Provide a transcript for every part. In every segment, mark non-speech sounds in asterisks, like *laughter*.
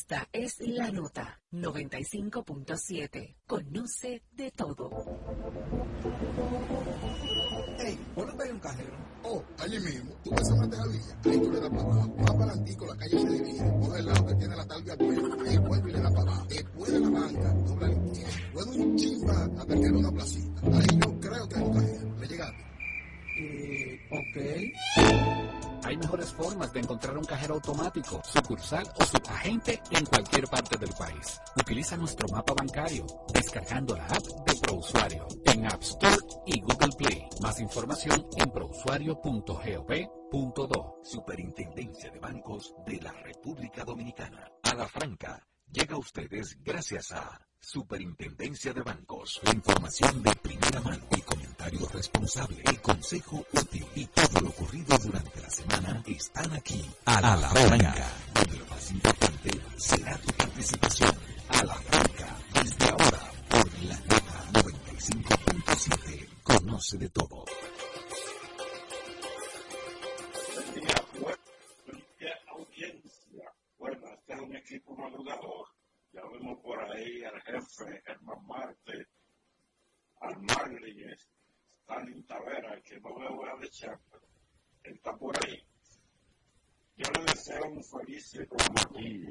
Esta es la nota 95.7. Conoce de todo. Hey, ¿por dónde hay un cajero? Oh, allí mismo. Tú ves a Matejadilla. Ahí tú le das para abajo. Más para adelante, la calle se divide. Coge el lado que tiene la talvia buena. Ahí vuelve y le da para abajo. Después de la banca, dobla la izquierda. Luego un chimba hasta que una placita. Ahí yo creo que hay un cajero. ¿Me llegaste? Eh, ok. Hay mejores formas de encontrar un cajero automático, sucursal o subagente en cualquier parte del país. Utiliza nuestro mapa bancario descargando la app de ProUsuario en App Store y Google Play. Más información en prousuario.gov.do. Superintendencia de Bancos de la República Dominicana. A la franca. Llega a ustedes gracias a Superintendencia de Bancos. Información de primera mano y responsable. El consejo útil y todo lo ocurrido durante la semana están aquí. A la, franca. Donde lo más importante será tu participación. A la franca. Desde ahora por la nota 95.7. Conoce de todo. Bueno, este es un equipo madrugador. Ya vemos por ahí al jefe Germán Marte, al Marley, Stalin Tavera, que no veo a echar, está por ahí. Yo le deseo un feliz como aquí,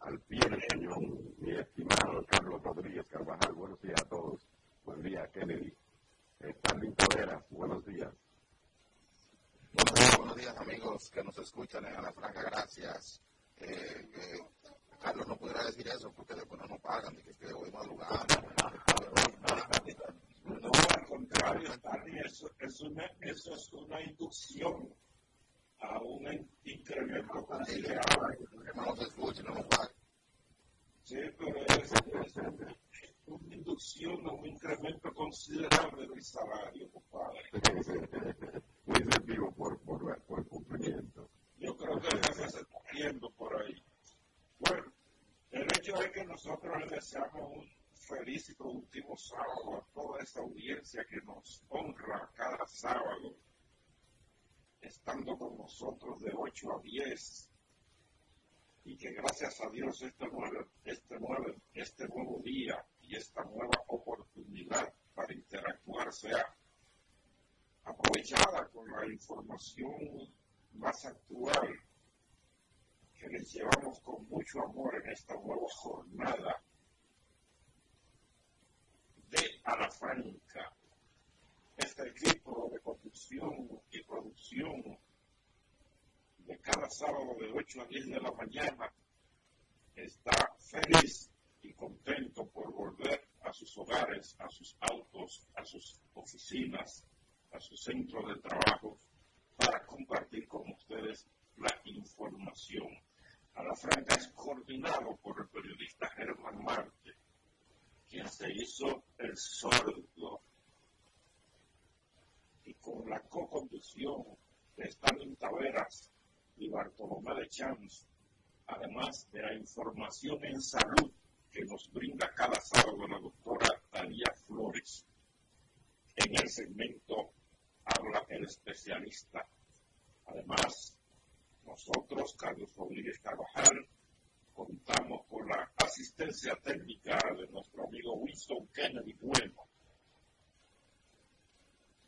al pie del cañón, mi estimado Carlos Rodríguez Carvajal. Buenos días a todos. Buen día, Kennedy. Stalin Tavera, buenos días. Buenos días, buenos días amigos que nos escuchan en Ana Franca, gracias. Eh, eh, Carlos no pudiera decir eso porque después no nos pagan, de que, que voy madrugando. No, al contrario, eso, es una, eso es una inducción a un incremento considerable. No escuchen, no. Sí, pero es, una inducción a un incremento considerable del salario, compadre. Muy incentivo por, por, por cumplimiento. Yo creo que se está riendo por ahí. Bueno, el hecho es que nosotros le deseamos un feliz y productivo sábado a toda esta audiencia que nos honra cada sábado, estando con nosotros de 8 a 10, y que gracias a Dios este nuevo, este nuevo, este nuevo día y esta nueva oportunidad para interactuar sea aprovechada con la información más actual que les llevamos con mucho amor en esta nueva jornada de A la Franca. Este equipo de conducción y producción de cada sábado de 8 a 10 de la mañana está feliz y contento por volver a sus hogares, a sus autos, a sus oficinas, a sus centros de trabajo, para compartir con ustedes la información. A es coordinado por el periodista Germán Marte, quien se hizo el sordo, y con la co-conducción de Stalin Taveras y Bartolomé de Chams, además de la información en salud que nos brinda cada sábado la doctora Talía Flores. En el segmento habla el especialista. Además, nosotros, Carlos Rodríguez Carvajal, contamos con la asistencia técnica de nuestro amigo Winston Kennedy Bueno.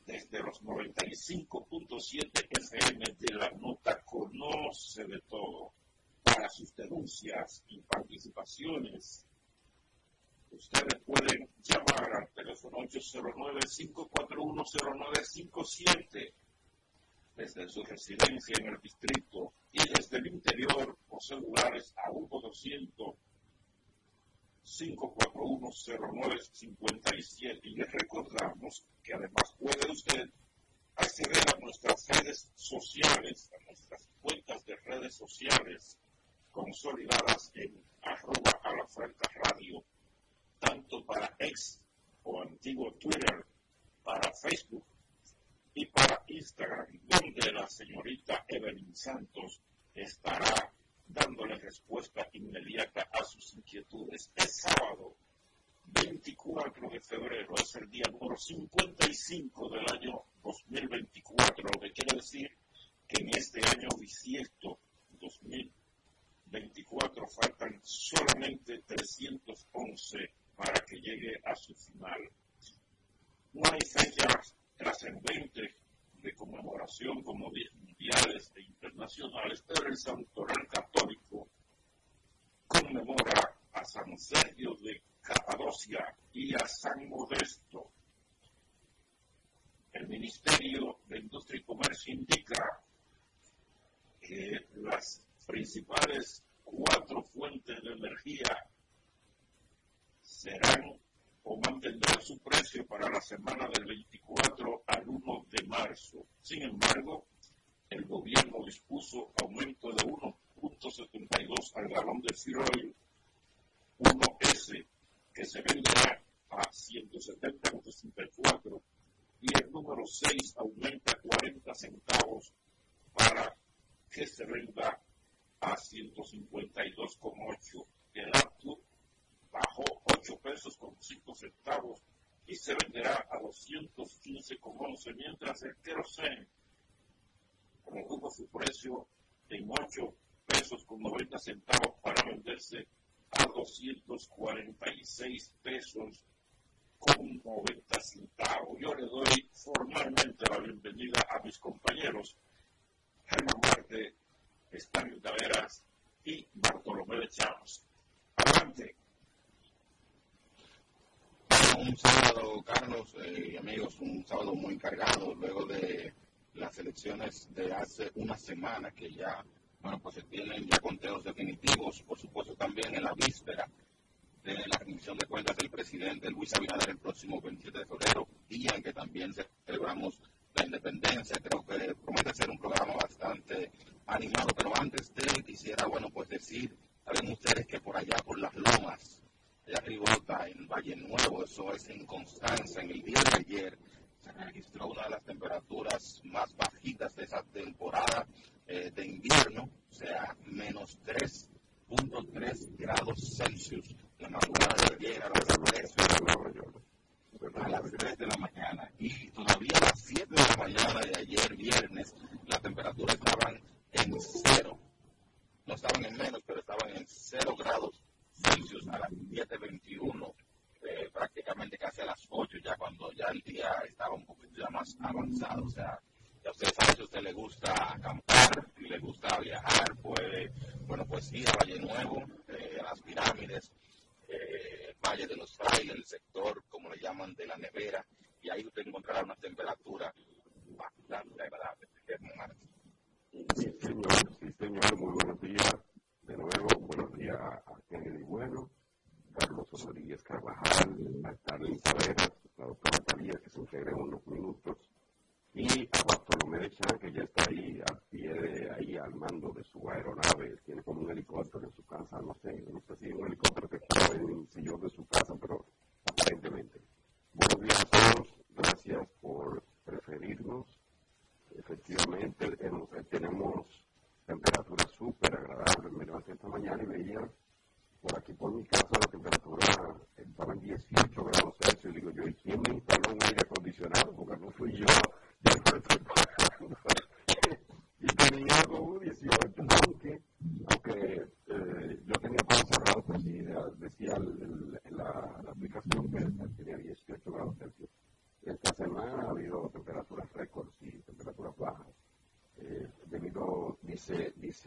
Desde los 95.7 FM de la nota conoce de todo. Para sus denuncias y participaciones, ustedes pueden llamar al teléfono 809-541-0957 desde su residencia en el distrito semana que ya, bueno, pues se tienen ya conteos definitivos, por supuesto también en la víspera de la rendición de cuentas del presidente Luis Abinader el próximo 27 de febrero, día en que también se nevera y ahí usted encontrará unas temperaturas bastante agradables. Sí, señor, sí, señor, muy buenos días. De nuevo, buenos días a Kennedy Bueno, Carlos Rodríguez Carvajal, a Carlin Saavedra,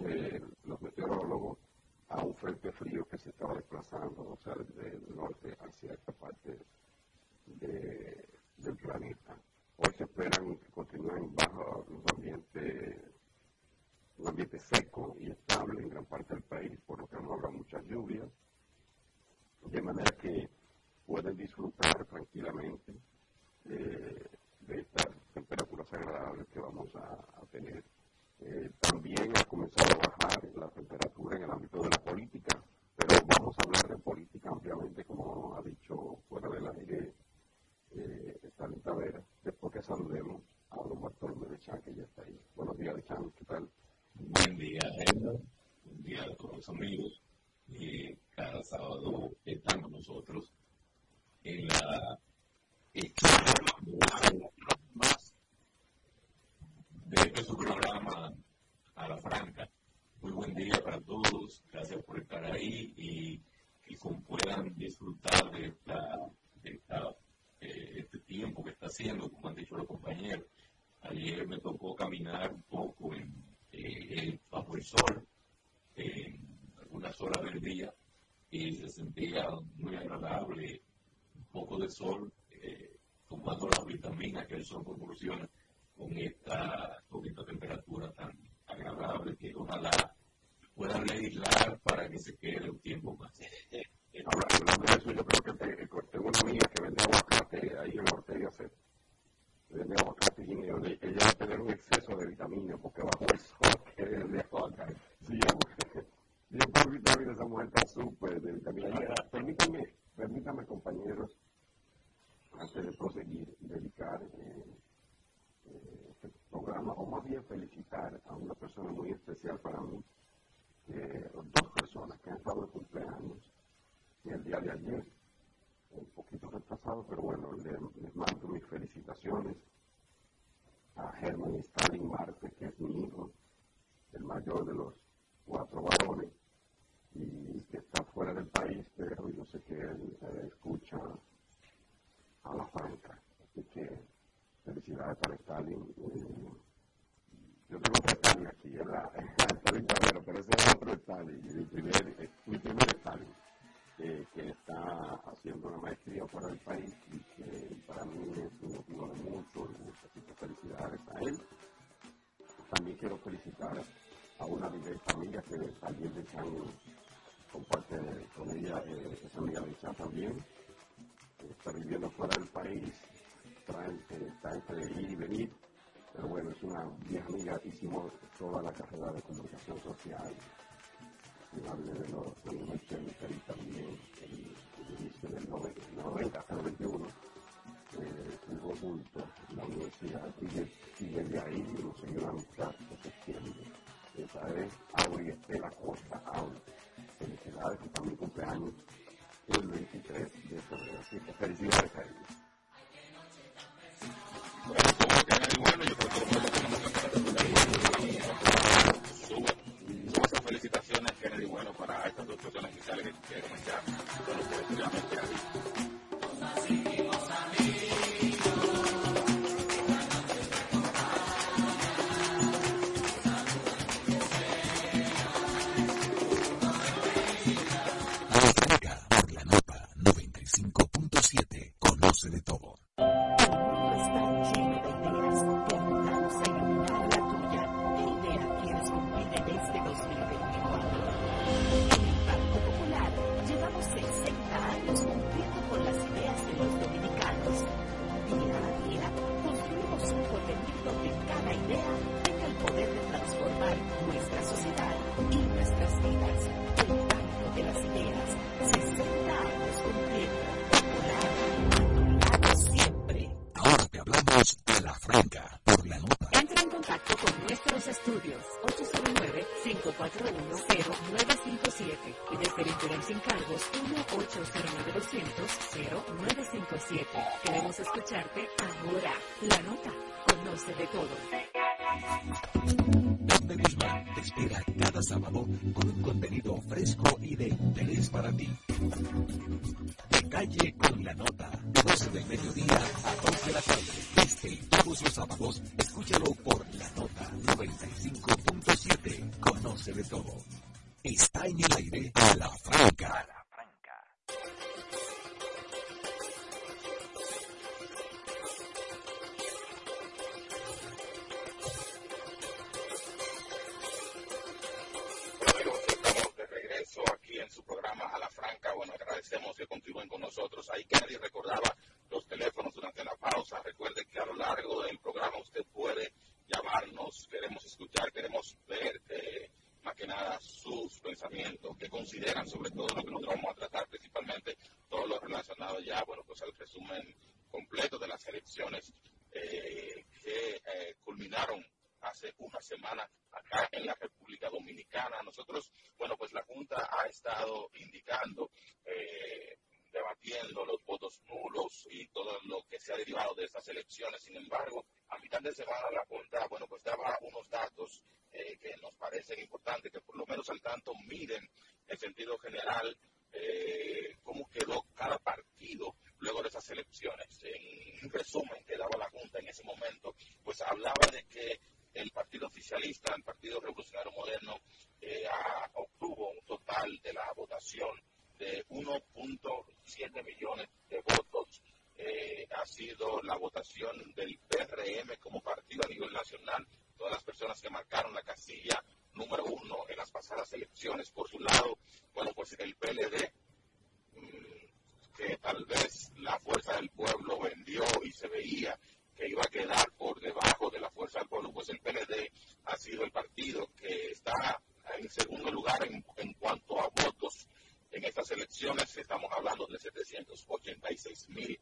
eh, los meteorólogos a un frente frío que se estaba desplazando, o sea, del norte hacia esta parte saludemos a don Bartolomé de Chan, que ya está ahí. Buenos días, Chan, ¿qué tal? Buen día, Edna. Buen día a todos los amigos. Ayer, un poquito retrasado, pero bueno, les, mando mis felicitaciones a Germán Stalin Marte, que es mi hijo, el mayor de los cuatro varones, y que está fuera del país, pero yo sé que él escucha a la franca. Así que felicidades para Stalin. Eh, yo tengo otro Stalin aquí, en la, Stalin pero ese es otro Stalin, mi primer, Quiero felicitar a una de mis familias que también comparte con ella, eh, esa amiga de Chan también. Está viviendo fuera del país, está entre ir y venir, pero bueno, es una vieja amiga, hicimos toda la carrera de comunicación social de los años 80 y también el inicio del 90 hasta el 91 junto en la universidad y desde ahí nos siguió la amistad de septiembre. Esa es Auri Estela Costa, Auri. Felicidades, que también cumpleaños el 23 de febrero. Así que felicidades a ellos. Bueno, yo creo que felicitaciones, Kennedy, bueno, para estas dos personas iniciales que comenzaron. Bueno, definitivamente por la el partido que está en segundo lugar en, en cuanto a votos en estas elecciones. Estamos hablando de 786 mil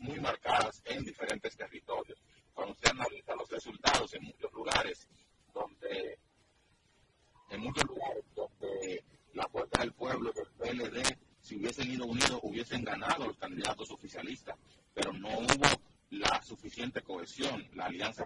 muy marcadas en diferentes territorios. Cuando usted analiza los resultados en muchos lugares donde en muchos lugares donde la Puerta del Pueblo y el PLD, si hubiesen ido unidos, hubiesen ganado los candidatos oficialistas, pero no hubo la suficiente cohesión. La alianza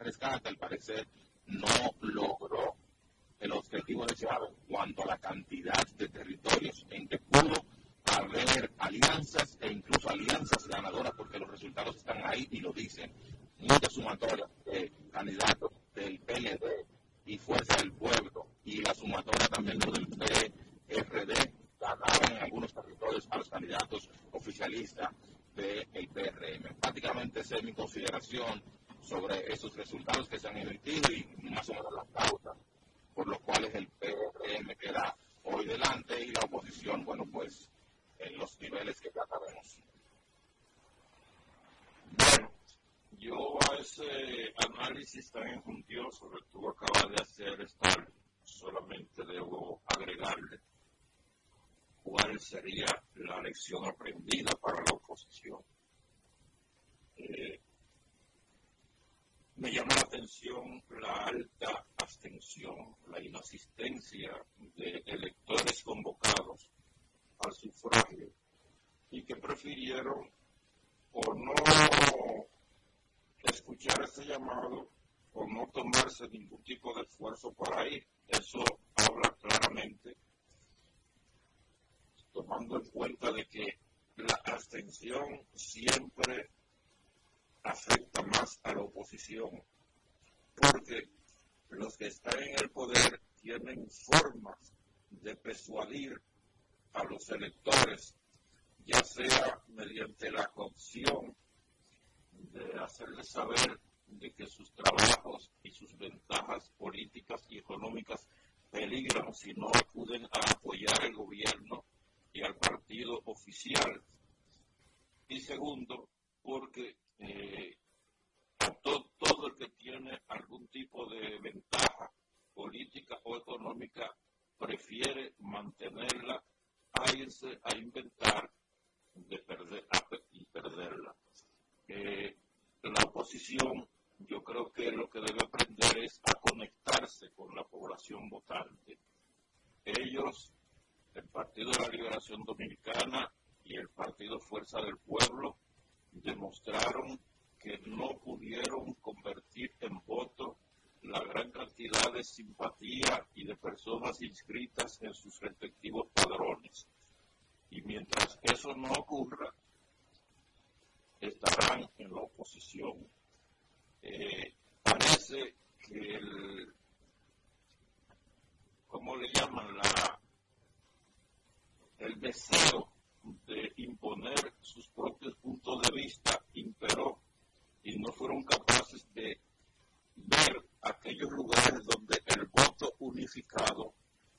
a los electores, ya sea mediante la cocción, de hacerles saber de que sus trabajos y sus ventajas políticas y económicas peligran si no acuden a apoyar el gobierno y al partido oficial. Y segundo, porque eh, todo, el que tiene algún tipo de ventaja política o económica prefiere mantenerla a irse a inventar de perder, y perderla. Eh, la oposición yo creo que lo que debe aprender es a conectarse con la población votante. Ellos, el Partido de la Liberación Dominicana y el Partido Fuerza del Pueblo, demostraron que no pudieron convertir en voto la gran cantidad de simpatía y de personas inscritas en sus respectivos padrones. Y mientras eso no ocurra, estarán en la oposición. Eh, parece que el, ¿cómo le llaman? La, el deseo de imponer sus propios puntos de vista imperó y no fueron capaces de ver aquellos lugares donde el voto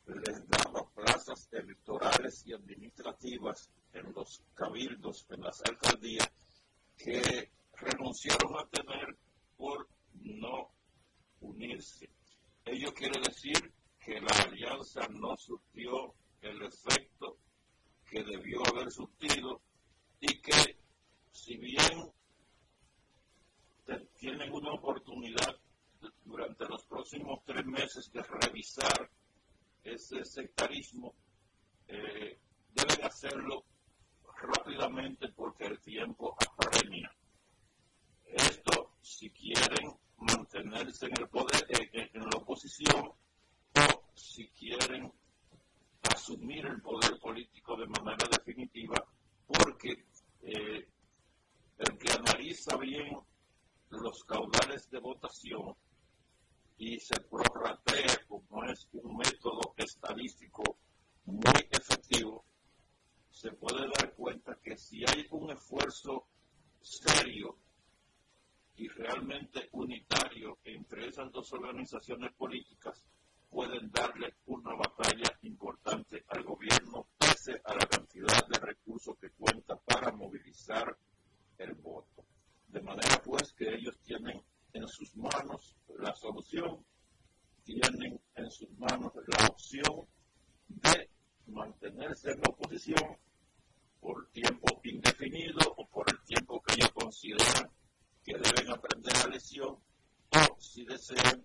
les daba plazas electorales y administrativas en los cabildos, en las alcaldías, que renunciaron a tener por no unirse. Ello quiere decir que la alianza no surtió el efecto que debió haber surtido y que si bien tienen una oportunidad durante los próximos tres meses de revisar ese sectarismo, eh, deben hacerlo rápidamente porque el tiempo apremia. Esto si quieren mantenerse en el poder, en la oposición, o si quieren asumir el poder político de manera definitiva, porque eh, el que analiza bien los y se prorratea como es un método estadístico muy efectivo, se puede dar cuenta que si hay un esfuerzo serio y realmente unitario entre esas dos organizaciones políticas, pueden darle una batalla importante al gobierno pese a la cantidad de recursos que cuenta para movilizar el voto. De manera pues que ellos tienen en sus manos la solución, tienen en sus manos la opción de mantenerse en la oposición por tiempo indefinido o por el tiempo que ellos consideran que deben aprender la lección o si desean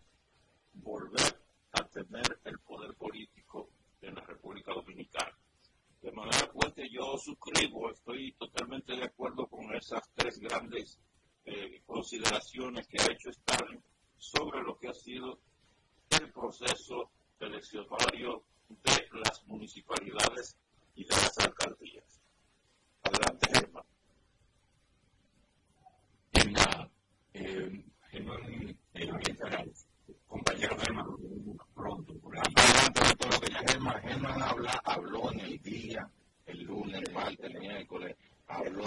volver a tener el poder político en la República Dominicana. De manera que yo suscribo, estoy totalmente de acuerdo con esas tres grandes eh, consideraciones que ha hecho Stalin sobre lo que ha sido el proceso eleccionario de las municipalidades y de las alcaldías. Adelante, Germán. En la, eh, en, en, compañero Germán, pronto. Por ahí. lo que Germán, Germán habla, habló en el día, el lunes, el martes, el miércoles, habló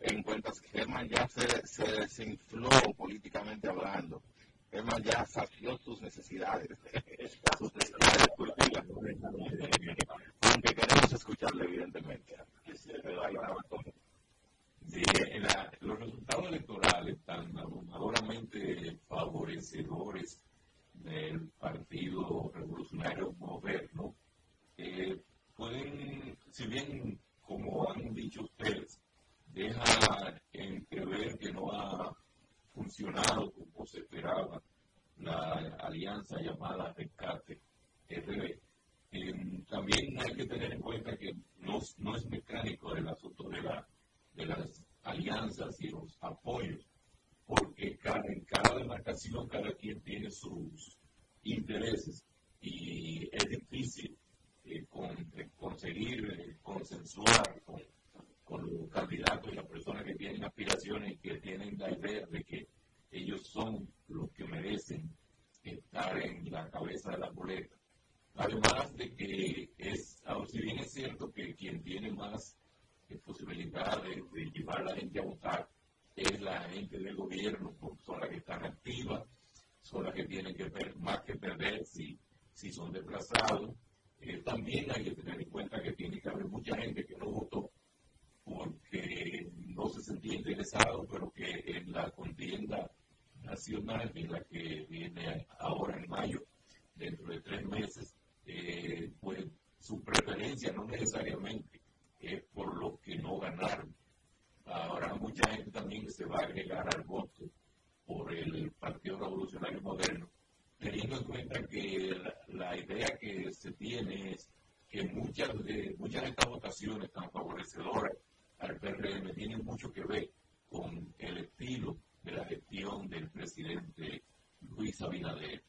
en cuentas que Germán ya se, se desinfló políticamente programa ya sació sus necesidades, *laughs* sus necesidades cultivas. Aunque queremos escucharle, evidentemente. Todo. Sí, los resultados electorales tan abrumadoramente favorecedores del Partido Revolucionario Moderno eh, pueden, si bien, como han dicho ustedes, deja entrever que no ha funcionado como se esperaba la alianza llamada Rescate RB. También hay que tener en cuenta que no, no es mecánico el asunto de, la, de las alianzas y los apoyos, porque cada, en cada demarcación cada quien tiene sus intereses y es difícil eh, con, eh, conseguir eh, consensuar con los candidatos y las personas que tienen aspiraciones y que tienen la idea de que ellos son los que merecen estar en la cabeza de la boleta. Además de que es, si bien es cierto que quien tiene más posibilidades de llevar a la gente a votar es la gente del gobierno, son las que están activas, son las que tienen que ver, más que perder si, si son desplazados. También hay que tener en cuenta que tiene que haber mucha gente que no votó porque no se sentía interesado, pero que en la contienda nacional, en la que viene ahora en mayo, dentro de tres meses, eh, pues su preferencia no necesariamente es por lo que no ganaron. Ahora mucha gente también se va a agregar al voto por el Partido Revolucionario Moderno, teniendo en cuenta que la, idea que se tiene es que muchas de, muchas de estas votaciones tan favorecedoras al PRM tiene mucho que ver con el estilo de la gestión del presidente Luis Abinader.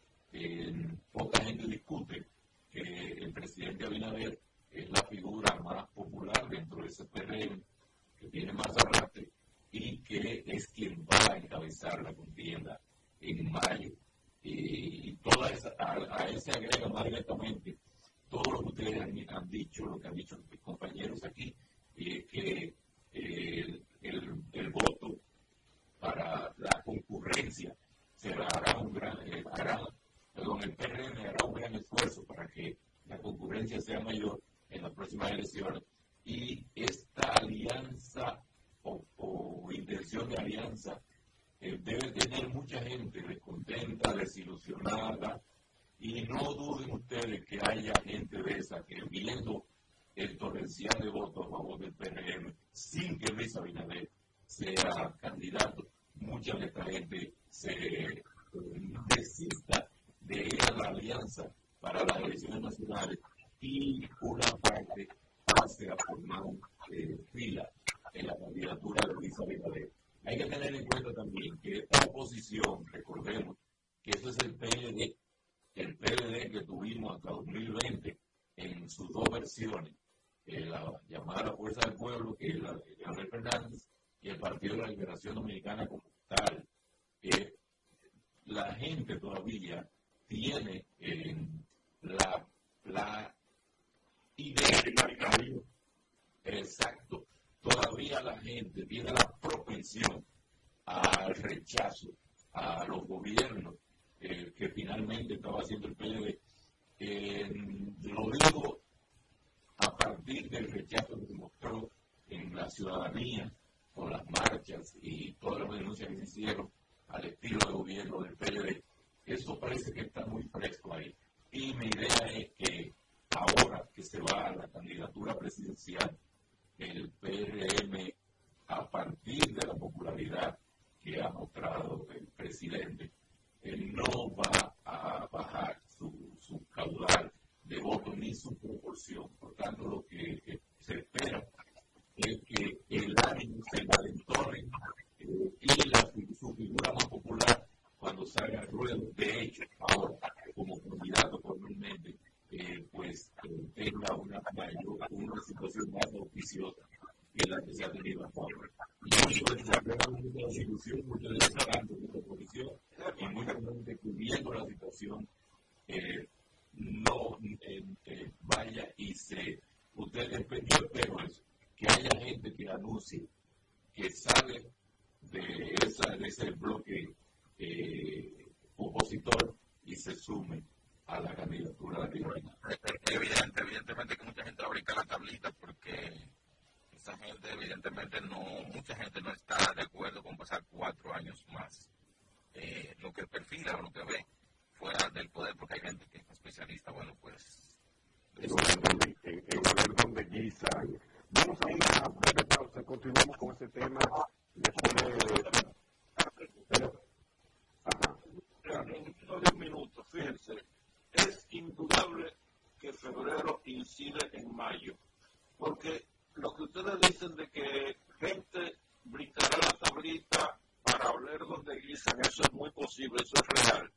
poca gente discute que el presidente Abinader es la figura más popular dentro de ese PRM, que tiene más arrastre y que es quien va a encabezar la contienda en mayo. Y toda esa, a, él se agrega más directamente todo lo que ustedes han, dicho, lo que han dicho mis compañeros aquí, es que el, se sume a la candidatura de Evidente, evidentemente que mucha gente va a brincar la tablita porque esa gente, evidentemente, no, mucha gente no está de acuerdo con pasar cuatro años más. Eh, lo que perfila o lo que ve fuera del poder, porque hay gente que es especialista, bueno, pues. En ver donde guisan. Vamos a una breve pausa, continuamos con ese tema después de. Ajá. En un minuto, fíjense, es indudable que febrero incide en mayo, porque lo que ustedes dicen de que gente brincará la tablita para oler donde guisan, eso es muy posible, eso es real.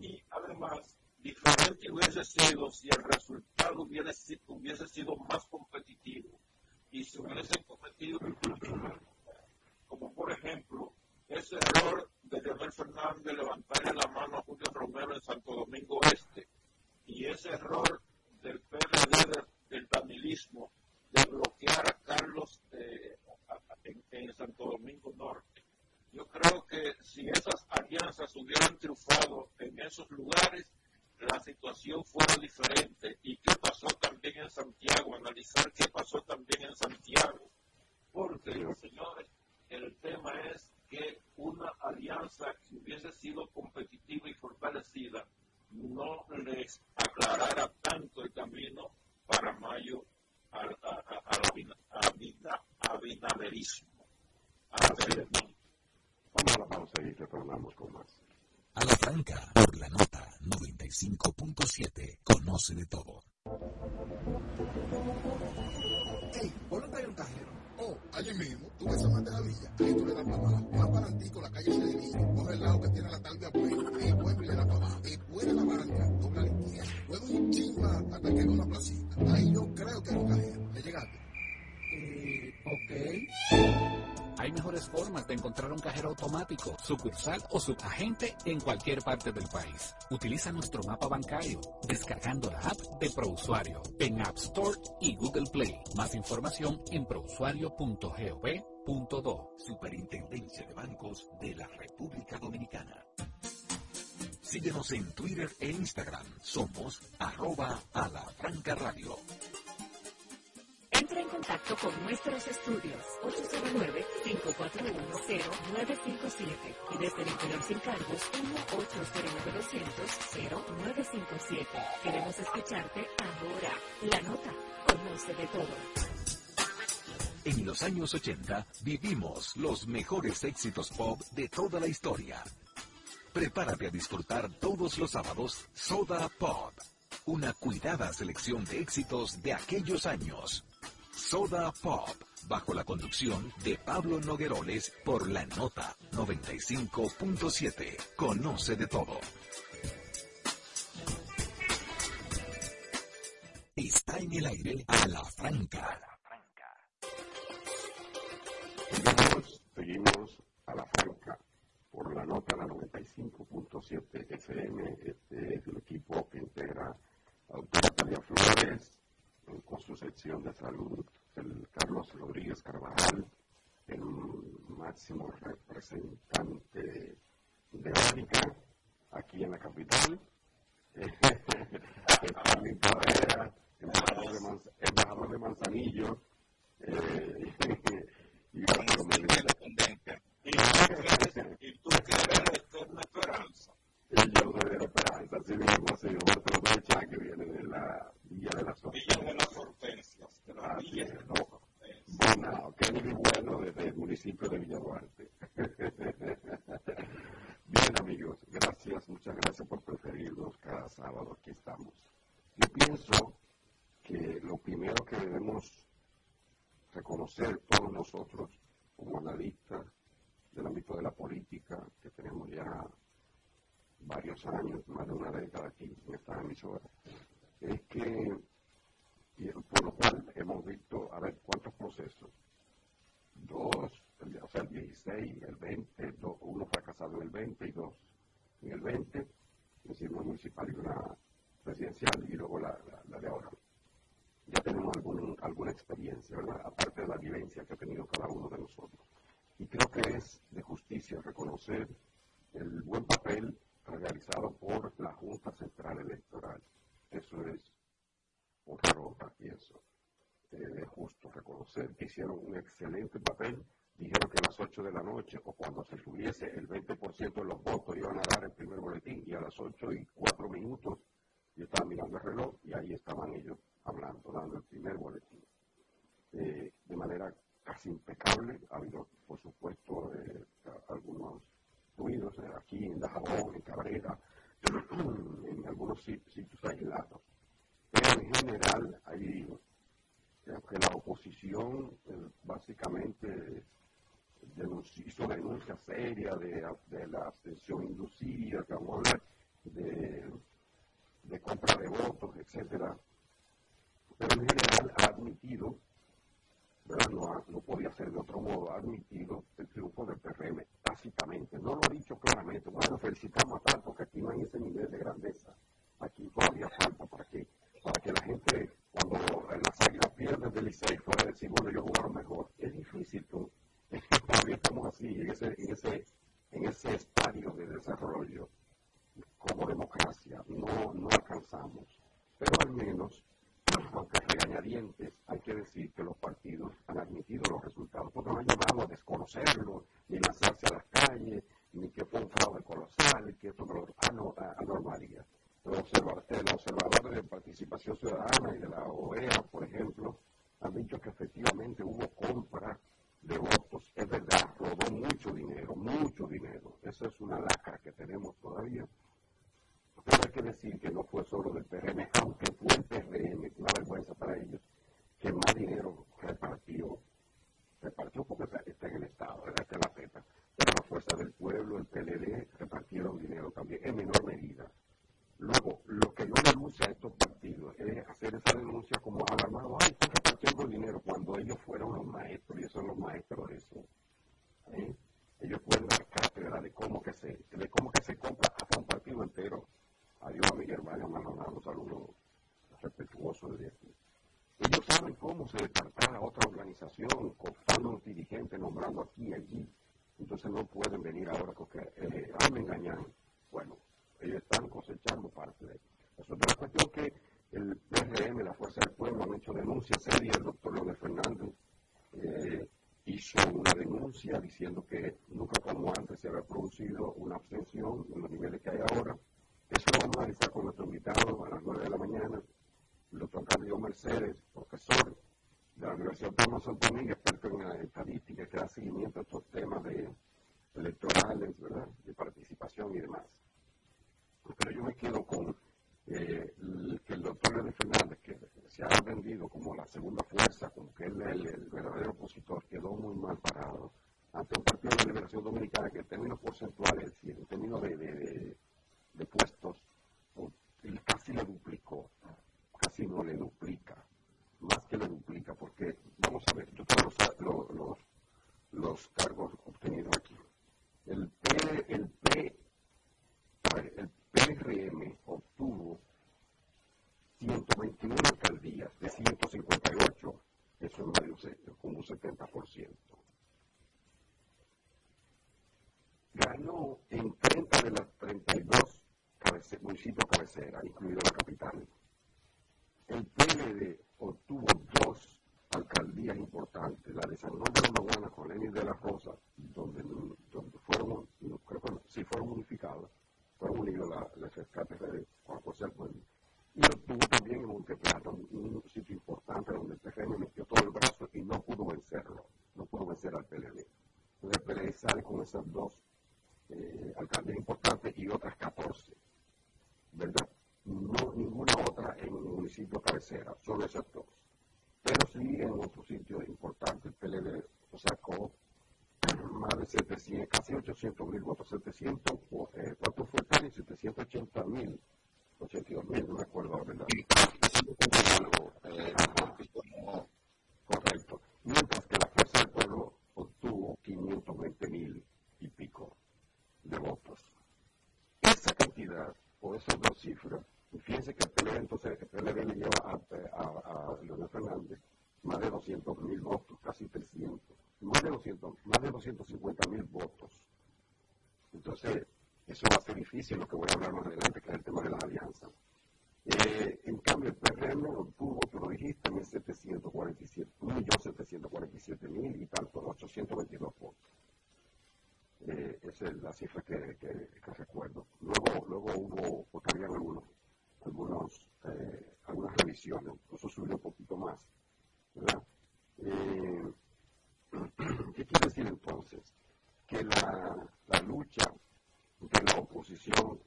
Y además, diferente hubiese sido si el resultado hubiese, hubiese sido más competitivo y si hubiese cometido, como por ejemplo, ese error de Leonel Fernández levantarle la mano a Julio Romero en Santo Domingo Este y ese error del PRD del danilismo de bloquear a Carlos eh, en, Santo Domingo Norte. Yo creo que si esas alianzas hubieran triunfado en automático, sucursal o subagente en cualquier parte del país. Utiliza nuestro mapa bancario descargando la app de ProUsuario en App Store y Google Play. Más información en prousuario.gov.do. Superintendencia de Bancos de la República Dominicana. Síguenos en Twitter e Instagram. Somos arroba a la franca radio. Entra en contacto con nuestros estudios 809-541-0957 y desde el interior sin cargos 1-809-200-0957. Queremos escucharte ahora. La nota. Conoce de todo. En los años 80 vivimos los mejores éxitos pop de toda la historia. Prepárate a disfrutar todos los sábados Soda Pop, una cuidada selección de éxitos de aquellos años. Soda Pop, bajo la conducción de Pablo Nogueroles por la nota 95.7. Conoce de todo. Está en el aire a la franca. Seguimos, a la franca por la nota la 95.7 FM. Este es el equipo que integra a Flores, con su sección de salud, el Carlos Rodríguez Carvajal, el máximo representante de Ánica aquí en la capital, *laughs* Carrera, embajador de, Manz embajador de Manzanillo, eh, *laughs* y Medina. *laughs* Y tú que eres eterna esperanza. Y yo soy de la esperanza, así mismo, así Roberto Rocha, que viene de la Villa de las Villa de las Hortensias, de la Villa es, de las ¿no? Hortensias. Bueno, Bueno desde el municipio de Villa Duarte. Bien amigos, gracias, muchas gracias por preferirnos cada sábado, aquí estamos. Yo pienso que lo primero que debemos reconocer todos nosotros como analistas del ámbito de la política, que tenemos ya varios años, más de una década aquí en esta emisora, es que, y por lo cual hemos visto, a ver, ¿cuántos procesos? Dos, o sea, el 16, el 20, do- uno fracasado en el 20 y dos en el 20, es decir, una municipal y una presidencial, y luego la, la- la de ahora. Ya tenemos algún- alguna experiencia, ¿verdad? Aparte de la vivencia que ha tenido cada uno de nosotros. Y creo que es de justicia reconocer el buen papel realizado por la Junta Central Electoral. Eso es rota, pienso. Eh, es justo reconocer que hicieron un excelente papel. Dijeron que a las 8 de la noche o cuando se subiese el 20% de los votos iban a dar el primer boletín y a las 8 y 4 minutos yo estaba mirando el reloj y ahí estaban ellos hablando, dando el primer boletín. Eh, de manera casi impecable. Ha habido, por supuesto, eh, algunos ruidos aquí en Dajabón, en Cabrera, *clears throat* en algunos sitios aislados. Pero en general, hay, que la oposición eh, básicamente hizo una denuncia seria de, la abstención inducida, de, de compra de votos, etcétera. Pero en general ha admitido no, no, podía ser de otro modo, ha admitido el triunfo del PRM tácitamente. No lo ha dicho claramente. Bueno, felicitamos a tal porque aquí no hay ese nivel de grandeza. Aquí todavía falta para que, para que la gente, cuando las águilas pierden del Licey, pueda decir, bueno, yo jugaron mejor. Es difícil, tú. todavía estamos así, en ese, en ese, en ese estadio de desarrollo como democracia. No, no alcanzamos. Pero al menos aunque regañadientes, hay que decir que los partidos han admitido los resultados, porque no han llamado a desconocerlos, ni lanzarse a las calles, ni que fue un fraude colosal, que esto no, anormalía. Los observadores de participación ciudadana y de la OEA, por ejemplo, han dicho que efectivamente hubo compra de votos. Es verdad, robó mucho dinero, mucho dinero. Esa es una lacra que tenemos todavía pero hay que decir que no fue solo del PRM, aunque fue el PRM, una vergüenza para ellos, que más dinero repartió. Repartió porque está en el Estado, está en la PETA. Pero la Fuerza del Pueblo, el PLD, repartieron dinero también, en menor medida. Luego, lo que no denuncia a estos partidos es hacer esa denuncia como alarmado, ay, están repartiendo dinero cuando ellos fueron los maestros, y son los maestros de eso. ¿Eh? Ellos pueden dar cátedra de cómo que se, de cómo que se compra hasta un partido entero Adiós a mi hermano Maldonado, saludo respetuoso desde aquí. Ellos saben cómo se descarta a otra organización, cortando un dirigente, nombrando aquí y allí. Entonces no pueden venir ahora porque eh, ah, me engañan. Bueno, ellos están cosechando parte de eso. Es otra cuestión que el PRM, la Fuerza del Pueblo, han hecho denuncias serias. El doctor Leonel Fernández eh, hizo una denuncia diciendo que nunca como antes se había producido una abstención en los niveles que hay ahora eso lo vamos a analizar con nuestro invitado a las 9 de la mañana, el doctor Carlos Mercedes, profesor de la Universidad de Santo Domingo, experto en estadística que da seguimiento a estos temas de electorales, ¿verdad? de participación y demás. Pero yo me quedo con eh, que el doctor Leonel Fernández, que se ha vendido como la segunda fuerza, como que él es el, verdadero opositor, quedó muy mal parado ante un partido de liberación dominicana que en términos porcentuales, en términos de de puestos, él casi le duplicó, casi no le duplica, más que le duplica, porque vamos a ver, yo tengo los, los, los cargos obtenidos aquí. El P, el P, el PRM obtuvo 121 alcaldías de 158, eso es medio, como un 70%. Ganó en 30 de las 32 municipio cabecera, incluido la capital. El PLD obtuvo dos alcaldías importantes, la de San Juan de la Maguana con Lenin de la Rosa, donde, donde fueron, creo que sí fueron unificadas, fueron unidos la, las de Juan José Pueblo. Y obtuvo también en Monteplata, un, un sitio importante donde el PRM metió todo el brazo y no pudo vencerlo, no pudo vencer al PLD. El PLD sale con esas dos eh, alcaldías importantes y otras 14 ¿verdad? No, ninguna otra en un municipio cabecera, solo esas dos. Pero sí en otro sitio importante, el PLD sacó más de 700, casi 800 mil votos, 700, eh, ¿cuánto fue el 780 mil, 82 mil, no me acuerdo, ¿verdad? Eh, correcto. Mientras que la Fuerza del Pueblo obtuvo 520 mil y pico de votos. Esa cantidad con esas dos cifras, y fíjense que el PLD entonces el PLD le lleva a, a, Leonel Fernández más de 200 mil votos, casi 300, más de 200, más de 250 mil votos. Entonces, eso va a ser difícil noticia, lo que voy a hablar más adelante, que es el tema de las alianzas. Eh, en cambio, el PRM obtuvo, tú lo dijiste, 1.747.000 y tanto, 822 votos. Eh, esa es la cifra que, que, recuerdo. Luego, luego hubo, porque había algunos, algunos eh, algunas revisiones, eso subió un poquito más. ¿verdad? Eh, ¿Qué quiere decir entonces? Que la, la lucha de la oposición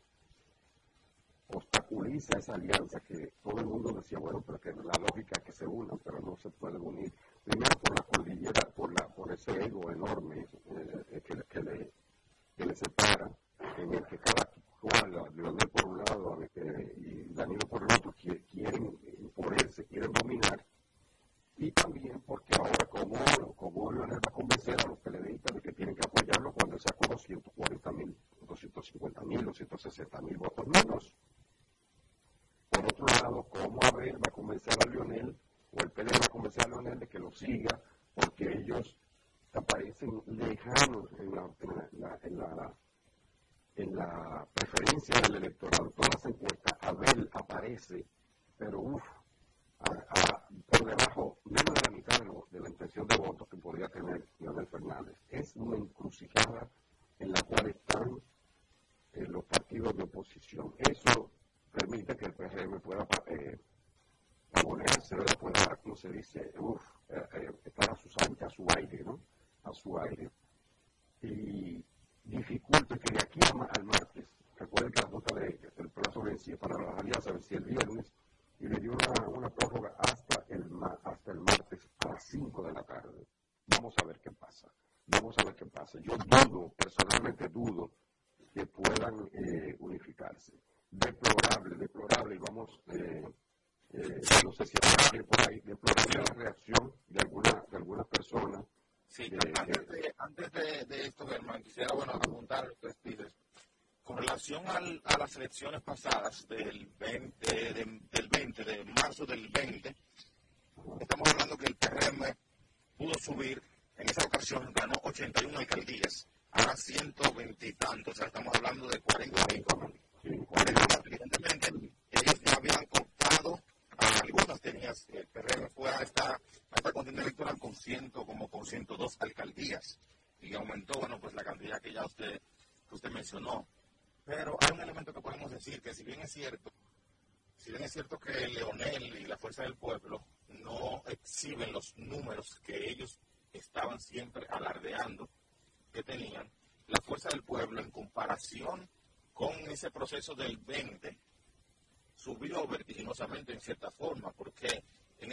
esa alianza que todo el mundo decía, bueno, pero que la lógica que se unan, pero no se pueden unir. Primero por la cordillera, por, la, por ese ego enorme eh, que, que, le, que le separa, en el que cada cual, Leonel por un lado y Danilo por el otro, quieren imponerse, quieren dominar. Y también porque ahora como, como Leonel va a convencer a los televistas de que tienen que apoyarlo cuando sacó 240 mil, 250 mil, 260 mil votos menos. Por otro lado, ¿cómo Abel va a convencer a Lionel, o el PLD va a convencer a Lionel de que lo siga, porque ellos aparecen lejanos en la, en la, en la, preferencia del electorado. Todas las encuestas, Abel aparece, pero uff, por debajo, menos de la mitad de, de, la intención de votos que podría tener Leonel Fernández. Es una encrucijada en la cual están eh, los partidos de oposición. Eso permite que el PRM pueda eh, ponerse, se dice, uf, eh, eh, estar a anchas, a su aire, ¿no? A su aire. Y dificulta que de aquí al martes, recuerden que la Junta de, el plazo vencía para las alianzas vencía el viernes y le dio una, una prórroga hasta el, hasta el martes a las 5 de la tarde. Vamos a ver qué pasa. Vamos a ver qué pasa. Yo dudo, personalmente dudo, que puedan eh, unificarse deplorable, deplorable, y vamos, eh, eh, no sé si hay por ahí, deplorable la reacción de alguna, de algunas personas. Sí, antes, de, antes de, de, esto, Germán, quisiera, bueno, apuntar lo que Con relación al, a las elecciones pasadas del 20 de, del 20, de marzo del 20, estamos hablando que el PRM pudo subir, en esa ocasión ganó 81 alcaldías a 120 y tantos, o sea, estamos hablando de 45 Evidentemente, ellos ya habían contado a algunas tenías, el PRM fue a esta, a esta contienda electoral con ciento, como con 102 alcaldías y aumentó, bueno, pues la cantidad que ya usted, que usted mencionó. Pero hay un elemento que podemos decir que si bien es cierto, si bien es cierto que Leonel y la Fuerza del Pueblo no exhiben los números que ellos estaban siempre alardeando que tenían, la Fuerza del Pueblo en comparación con ese proceso del 20 subió vertiginosamente en cierta forma, porque en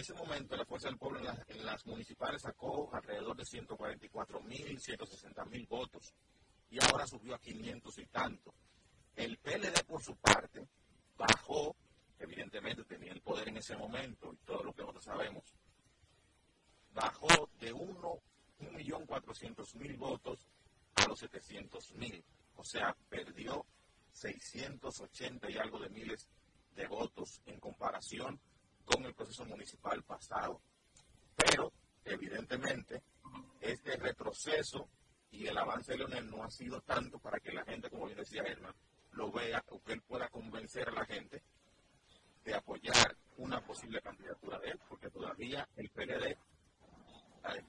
momento la Fuerza del Pueblo en las, municipales sacó alrededor de 144 mil, 160 mil votos, y ahora subió a 500 y tanto. El PLD, por su parte, bajó, evidentemente tenía el poder en ese momento, y todo lo que nosotros sabemos, bajó de 1.400.000 votos a los 700.000. O sea, perdió 680 y algo de miles de votos en comparación con el proceso municipal pasado. Pero, evidentemente, este retroceso y el avance de Leonel no ha sido tanto para que la gente, como bien decía Germán, lo vea o que él pueda convencer a la gente de apoyar una posible candidatura de él, porque todavía el PLD,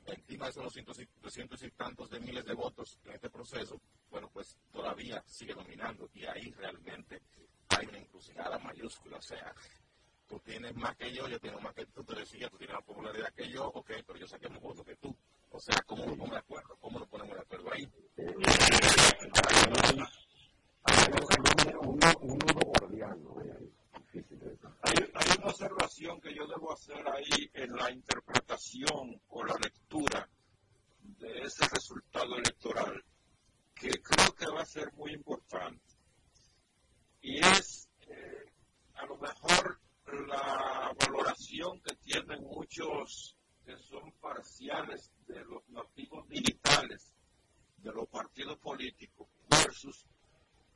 encima de esos 200 y tantos de miles de votos en este proceso, bueno, pues todavía sigue dominando y ahí realmente hay una encrucijada mayúscula. O sea, tú tienes más que yo, yo tengo más que tú, tú decías, tú tienes más popularidad que yo, ok, pero yo saqué más votos que tú. O sea, ¿cómo nos ponemos de acuerdo? ¿Cómo nos ponemos de acuerdo ahí? Hay, hay una observación que yo debo hacer ahí en la interpretación o la lectura de ese resultado electoral que creo que va a ser muy importante. Y es eh, a lo mejor la valoración que tienen muchos que son parciales de los nativos digitales de los partidos políticos versus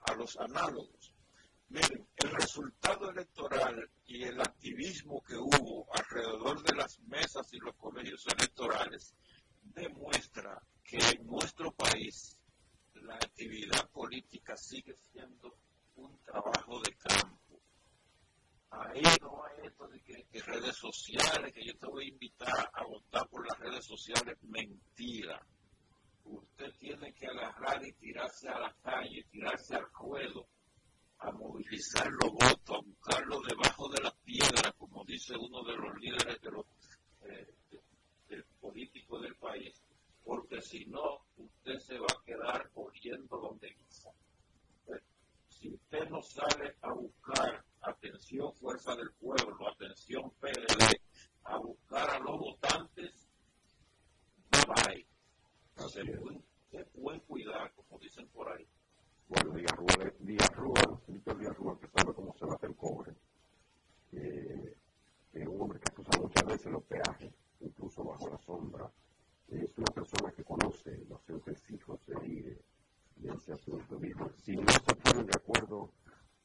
a los análogos. Miren, el resultado electoral y el activismo que hubo alrededor de las mesas y los colegios electorales demuestra que en nuestro país la actividad política sigue siendo camino a esto de que, redes sociales, que yo te voy a invitar a votar por las redes sociales, mentira. Usted tiene que agarrar y tirarse a la calle, tirarse al ruedo, a movilizar los votos, a buscarlos debajo de la piedra, como dice uno de los líderes de los eh, políticos del país, porque si no, usted se va a quedar corriendo donde quiera. Si usted no sale a buscar atención Fuerza del Pueblo, atención PLD, a buscar a los votantes, no va Se pueden, se pueden cuidar, como dicen por ahí. Bueno, Díaz Rúa, Víctor Díaz Rúa, que sabe cómo se hace el cobre, eh, es un hombre que ha usado muchas veces los peajes, incluso bajo la sombra. Es una persona que conoce los entresijos de, de ese asunto. si no se ponen de acuerdo,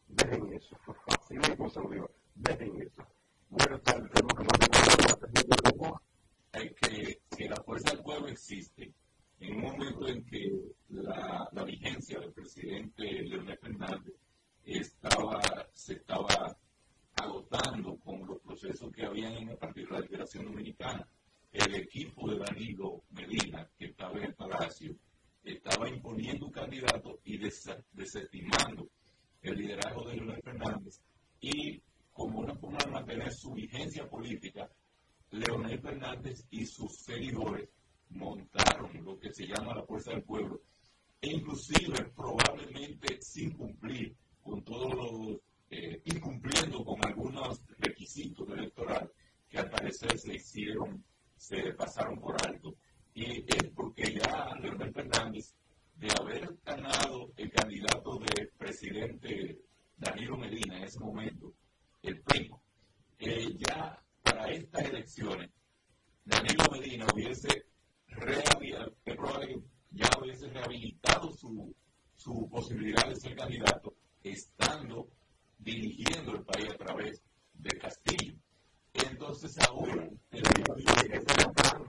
dejen eso. Así se lo digo, dejen eso. Bueno, tal, tenemos que que, que la fuerza del pueblo existe en un momento en que la, la vigencia del presidente Leonel Fernández estaba, se estaba agotando con los procesos que habían en el Partido de la Liberación Dominicana. El equipo de Danilo Medina, que estaba en el Palacio, estaba imponiendo un candidato y desestimando el liderazgo de Leonel Fernández. Y como una forma de mantener su vigencia política, Leonel Fernández y sus seguidores montaron lo que se llama la Fuerza del Pueblo, e inclusive probablemente sin cumplir con todos los, eh, incumpliendo con algunos requisitos electorales que al parecer se hicieron, se pasaron por alto. Y es porque ya Leonel Fernández, de haber ganado el candidato de presidente Danilo Medina en ese momento, el primo, eh, ya para estas elecciones, Danilo Medina hubiese que probablemente ya hubiese rehabilitado su, su posibilidad de ser candidato estando dirigiendo el país a través de Castillo. Entonces ahora el plan,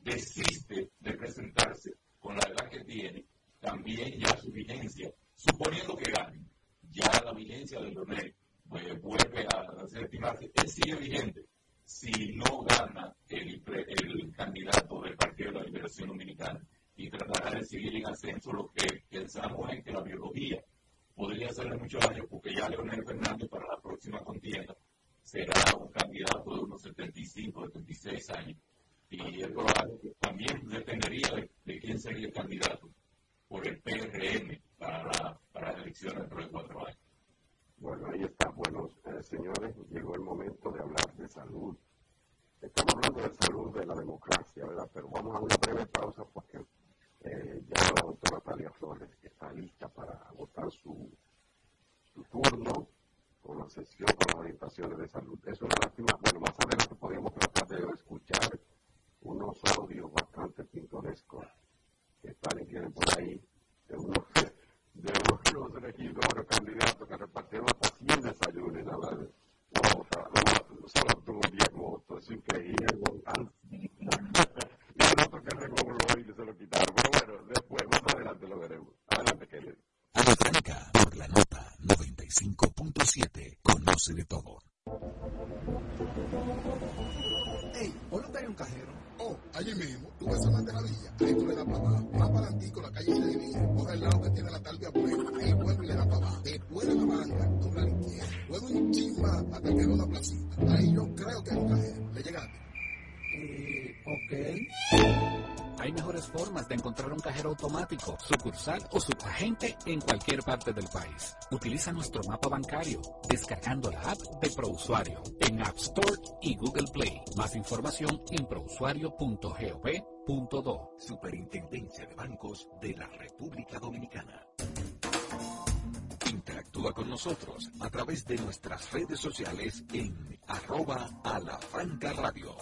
desiste de presentarse con la edad que tiene, también ya su vigencia, suponiendo que gane, ya la vigencia de Leonel pues, vuelve a, a estimarse, él sigue vigente si no gana el, el candidato del Partido de la Liberación Dominicana y tratará de seguir en ascenso, lo que pensamos es que la biología podría hacerle mucho daño porque ya Leonel Fernández para la próxima contienda será un candidato de unos 75, 76 años. Y el también dependería de, quién sería el candidato por el PRM para, para las elecciones dentro de cuatro años. Bueno, ahí está. Bueno, eh, señores, llegó el momento de hablar de salud. Estamos hablando de salud de la democracia, ¿verdad? Pero vamos a una breve pausa porque eh, ya la doctora Talia Flores está lista para agotar su, su turno con la sesión con las orientaciones de salud. Es una lástima. Bueno, más adelante podríamos tratar de escuchar unos audios bastante pintorescos que están y tienen por ahí de unos de los regidores candidatos que repartieron hasta 100 desayunos nada de no, solo tuvo 10 votos, es increíble. *laughs* y el otro que recobró y se lo quitaron. Pero bueno, después, más adelante lo veremos. Adelante, Kennedy. A la franca, por la nota 95.7, conoce de todo. Ey, ponlo un cajero Oh, allí mismo, tú ves a villa, ahí tú le das para abajo. Más para adelantico, la calle se divide. Coge el lado que tiene la talvia buena, ahí vuelve y le da para abajo. Después de la banca, dobla la izquierda. Luego un chisma hasta que quedó la placita. Ahí yo creo que hay un cajero. ¿Le llegaste? Eh, ok. Hay mejores formas de encontrar un cajero automático, sucursal o subagente en cualquier parte del país. Utiliza nuestro mapa bancario descargando la app de ProUsuario en App Store y Google Play. Más información en prousuario.gov.do. Superintendencia de Bancos de la República Dominicana. Interactúa con nosotros a través de nuestras redes sociales en arroba a la radio.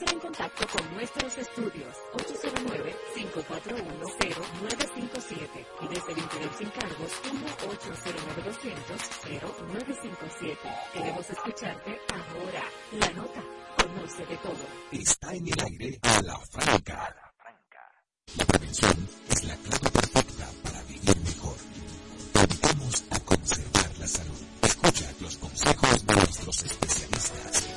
Entre en contacto con nuestros estudios 809-541-0957 y desde el interior sin cargos 1-809-200-0957. Queremos escucharte ahora. La nota conoce de todo. Está en el aire a la franca. La, franca. prevención es la clave perfecta para vivir mejor. Te invitamos a conservar la salud. Escucha los consejos de nuestros especialistas.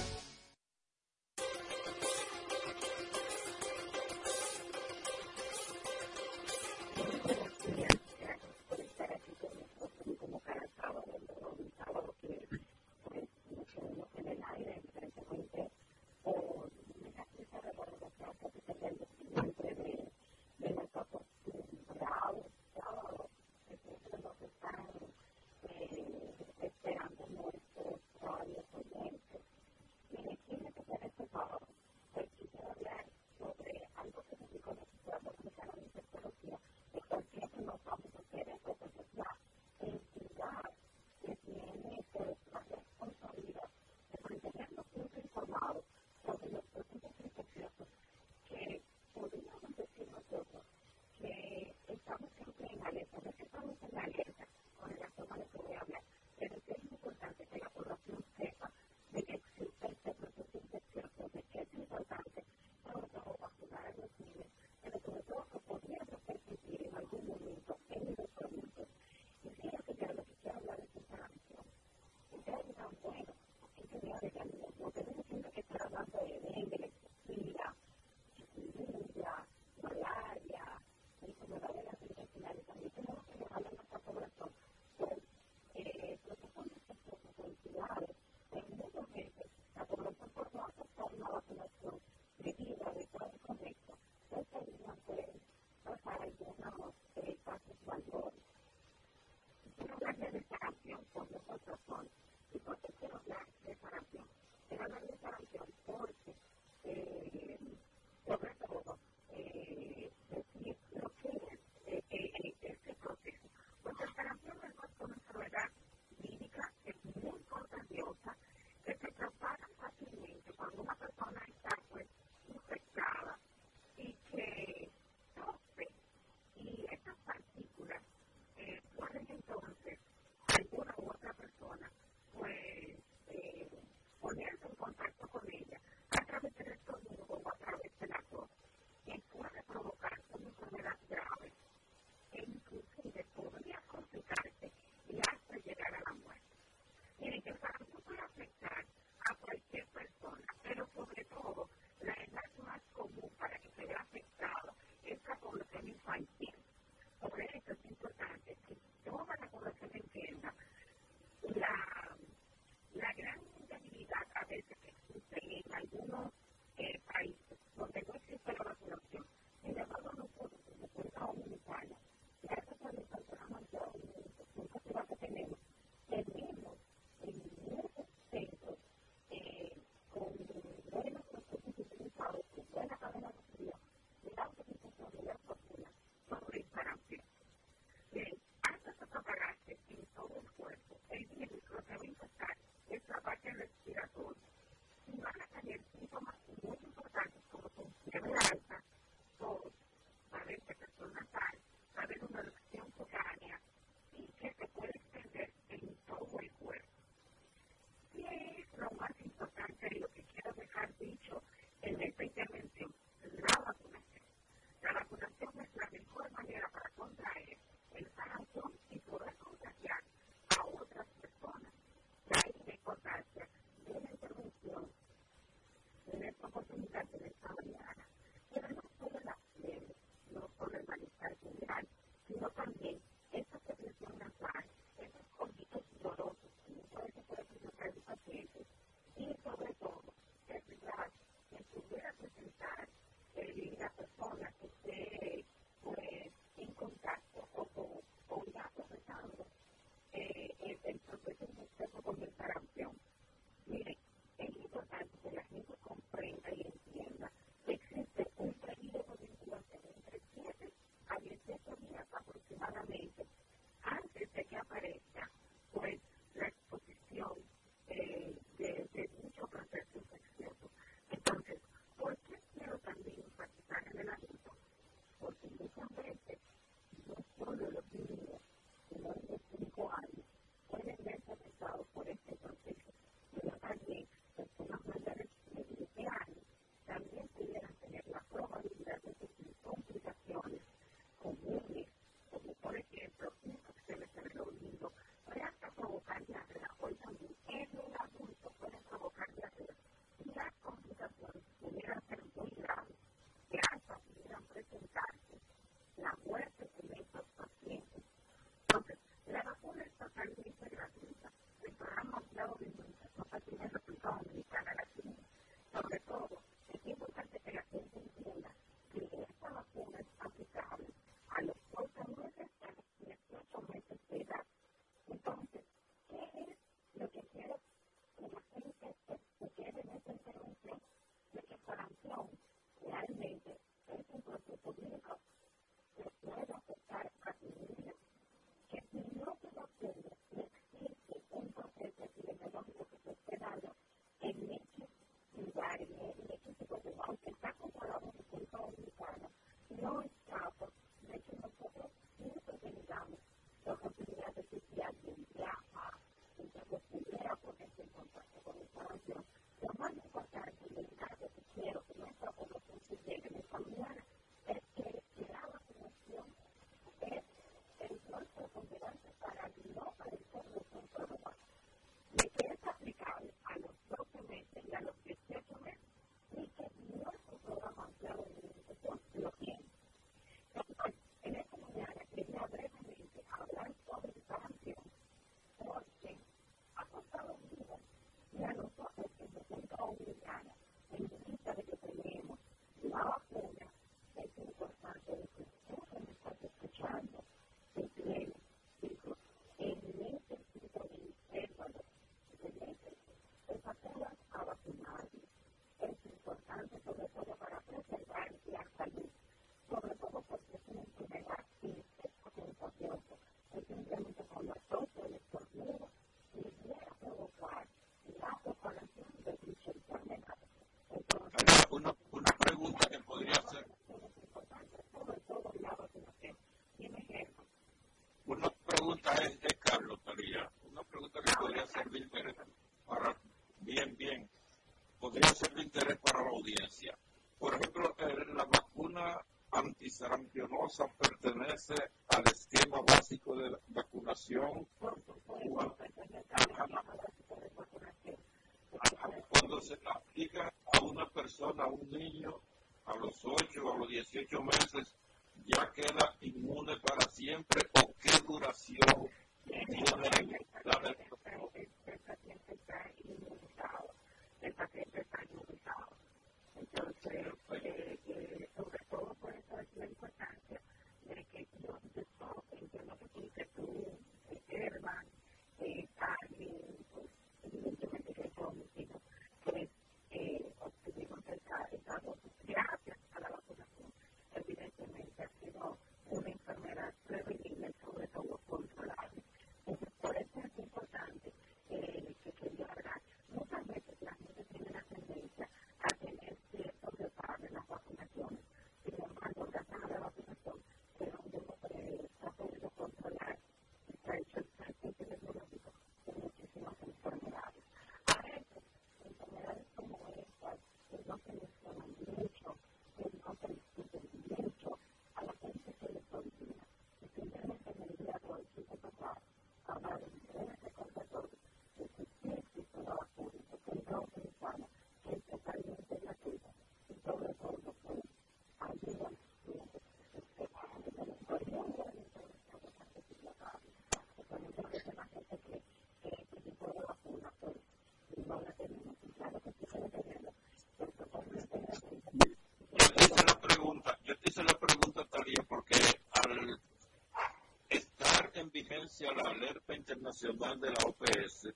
referencia a la alerta internacional de la OPS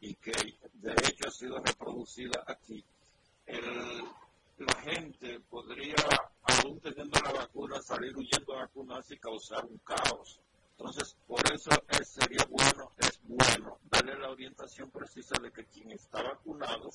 y que de hecho ha sido reproducida aquí, la gente podría, aún teniendo la vacuna, salir huyendo a vacunarse y causar un caos. Entonces, por eso es, sería bueno, es bueno darle la orientación precisa de que quien está vacunado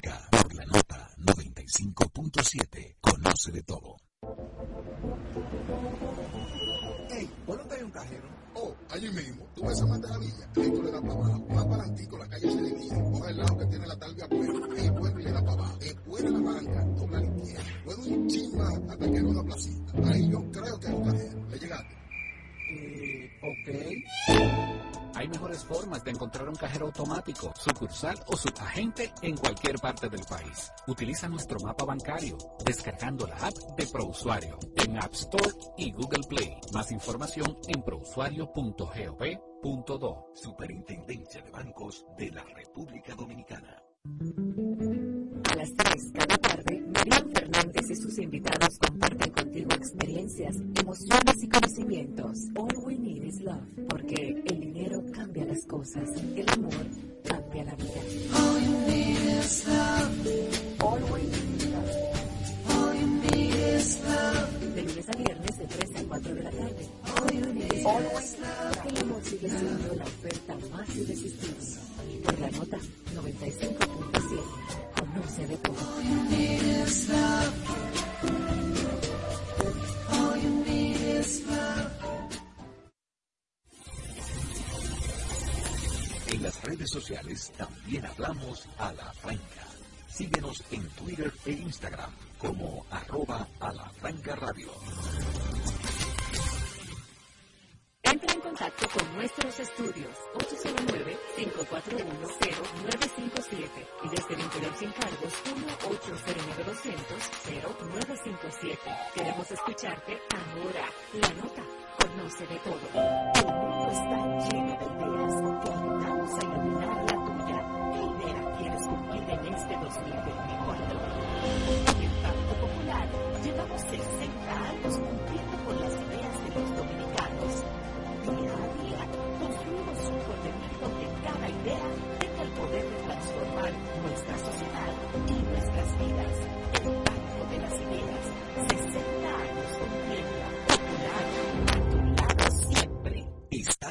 95.7. Conoce de todo. Ey, ¿por dónde hay un cajero? Oh, allí mismo. Tú ves a Maravilla. Ahí tú le das para abajo. Más para adelantico, la calle se divide. Coge el lado que tiene la talvia afuera. Ahí vuelve y le da para abajo. Después de la banca, dobla a la izquierda. Luego un chisma hasta que no da placita. Ahí yo creo que hay un cajero. ¿Le llegaste? Eh, ok. Hay mejores formas de encontrar un cajero automático, sucursal o subagente en cualquier parte del país. Utiliza nuestro mapa bancario descargando la app de ProUsuario en App Store y Google Play. Más información en prousuario.gov.do. Superintendencia de Bancos de la República Dominicana. A las 3 cada Fernández y sus invitados comparten contigo experiencias, emociones y conocimientos. All we need is love, porque el dinero cambia las cosas, el amor cambia la vida. All you need is love. All we need is love. All you need is love. De lunes a viernes de 3 a 4 de la tarde. Love. Porque el amor sigue siendo la oferta más irresistible. Por la nota 95.7. Conoce de todo. En las redes sociales también hablamos a la franca. Síguenos en Twitter e Instagram como arroba a la franca radio. Entra en contacto con nuestros estudios 809-541-0957 y desde el interior sin cargos 1-809-200-0957. Queremos escucharte ahora. La nota conoce de todo. El mundo está lleno de ideas. Te invitamos a iluminar la tuya. ¿Qué idea quieres cumplir en este 2024?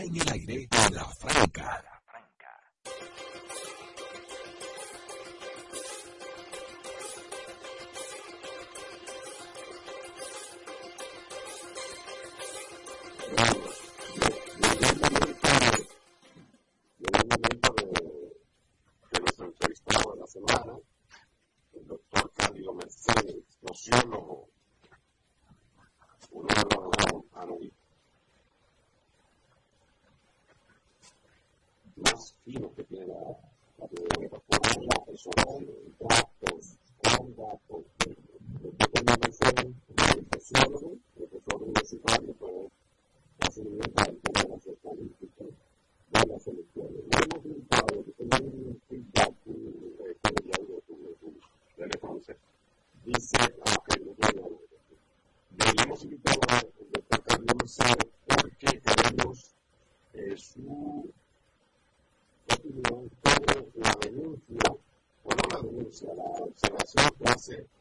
En el aire a la franca. Observación que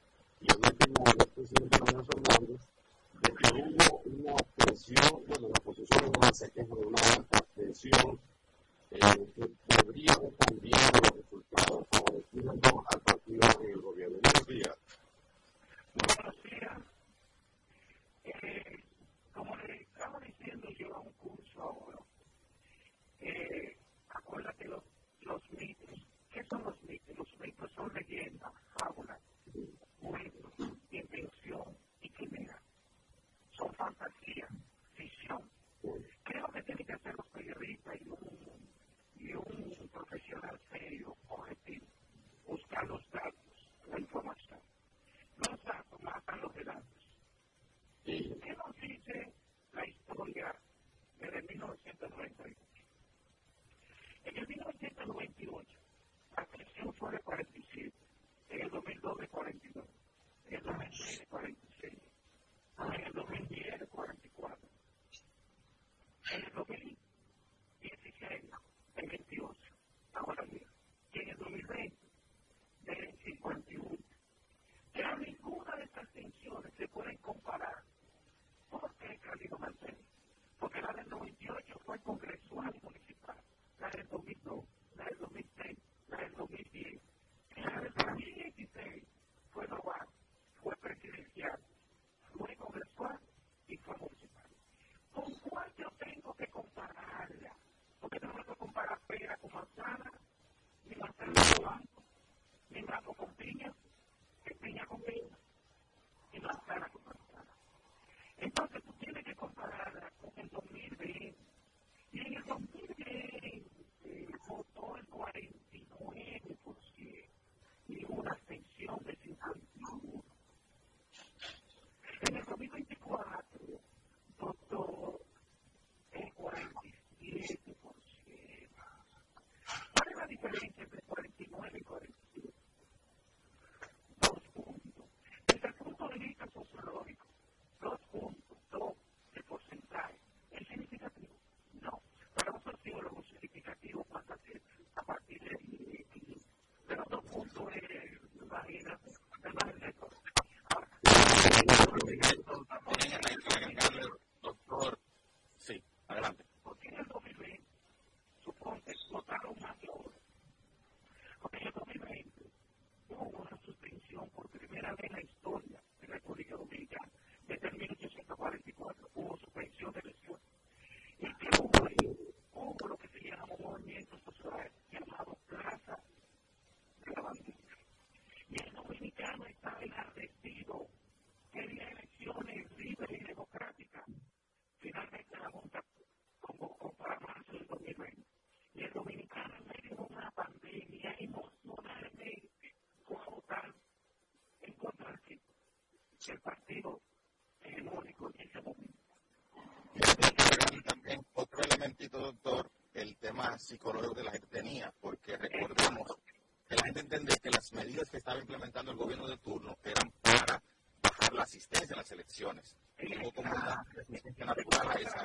Amen. el partido hegemónico en este momento. Y también otro elementito, doctor, el tema psicológico que la gente tenía, porque recordemos que la gente entendía que las medidas que estaba implementando el gobierno de turno eran para bajar la asistencia a las elecciones. Y como una asistencia natural a esa.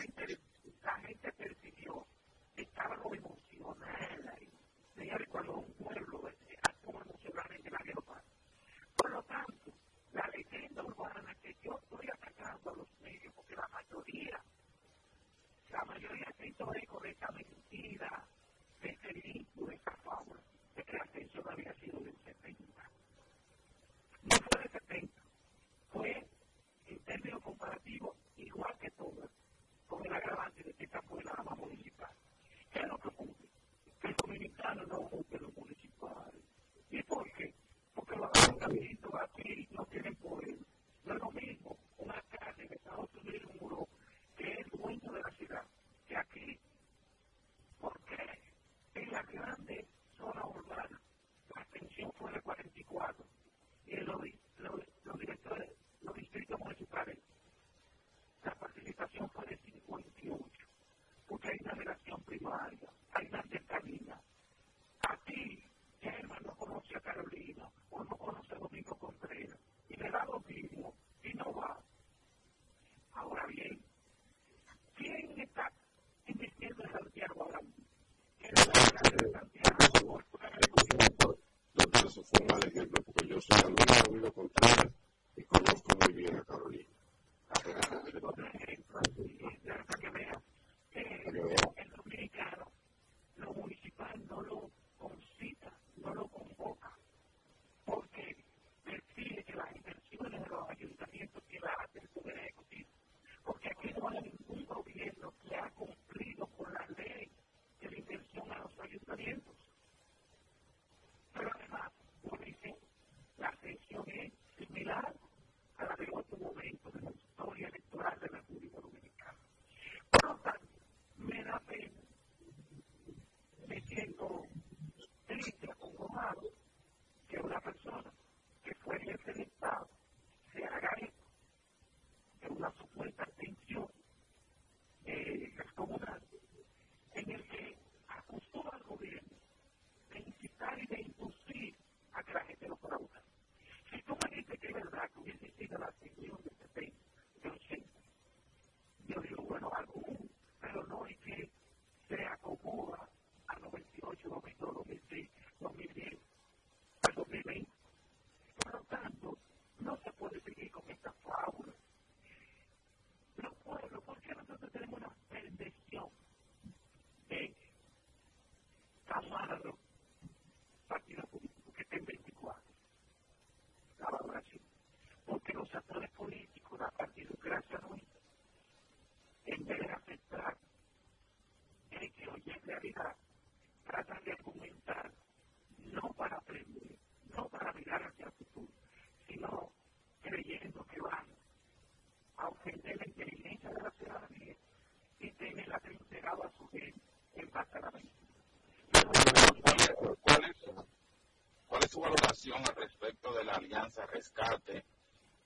al respecto de la alianza Rescate,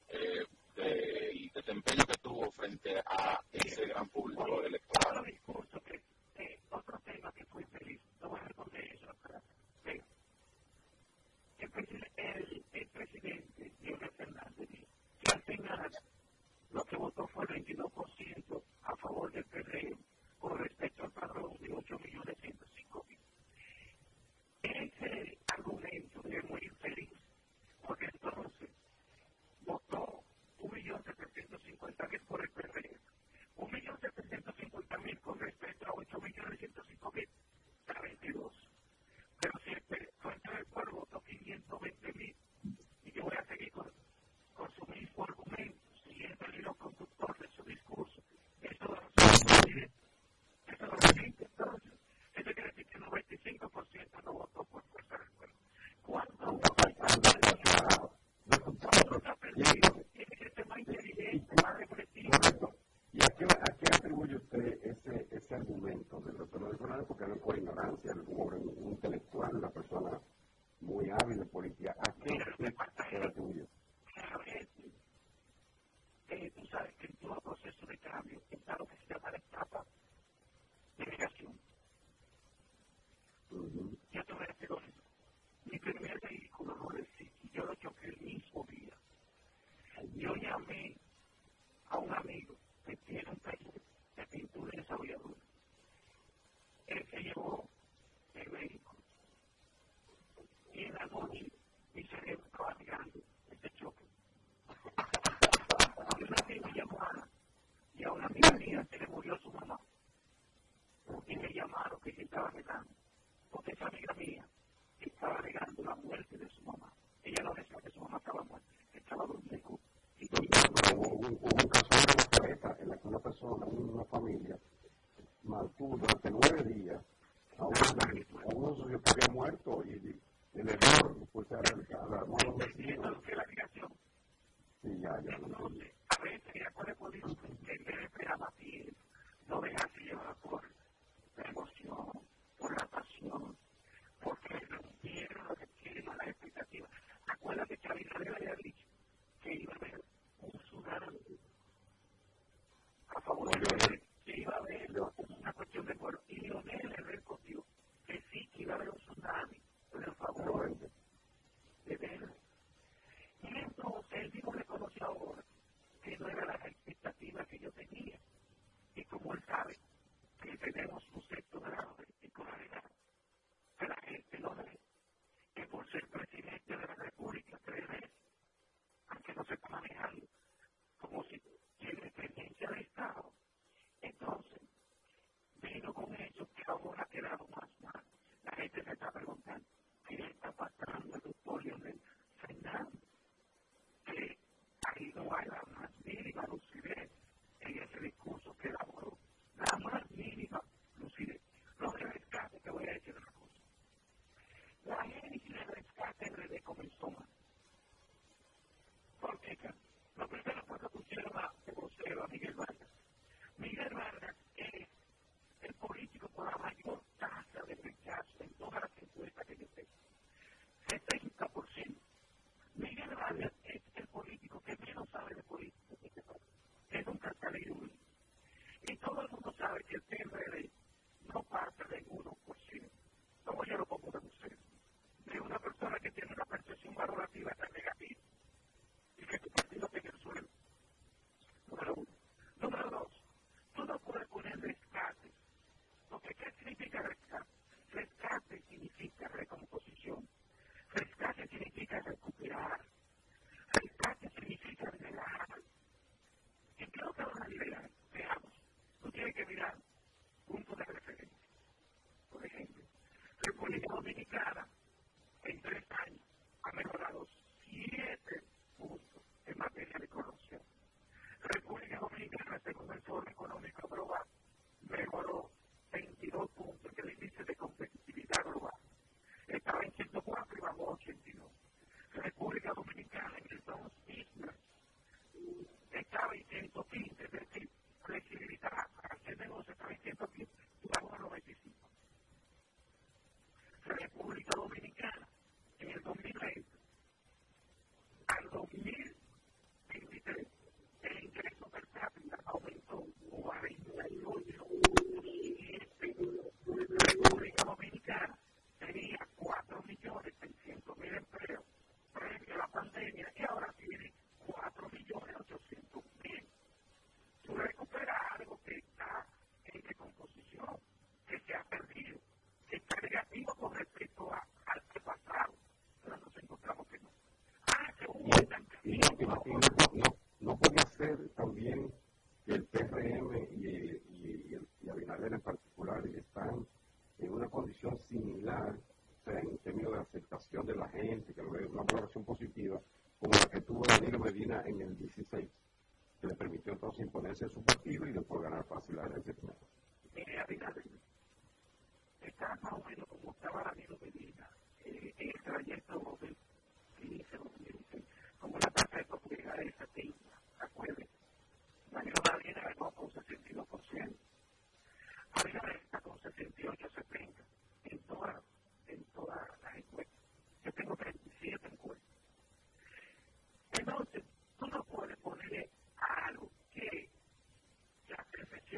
eh, del desempeño que tuvo frente a ese gran público, el porque no es por ignorancia, no es por intelectual, la persona tenemos. bigger. なるほど。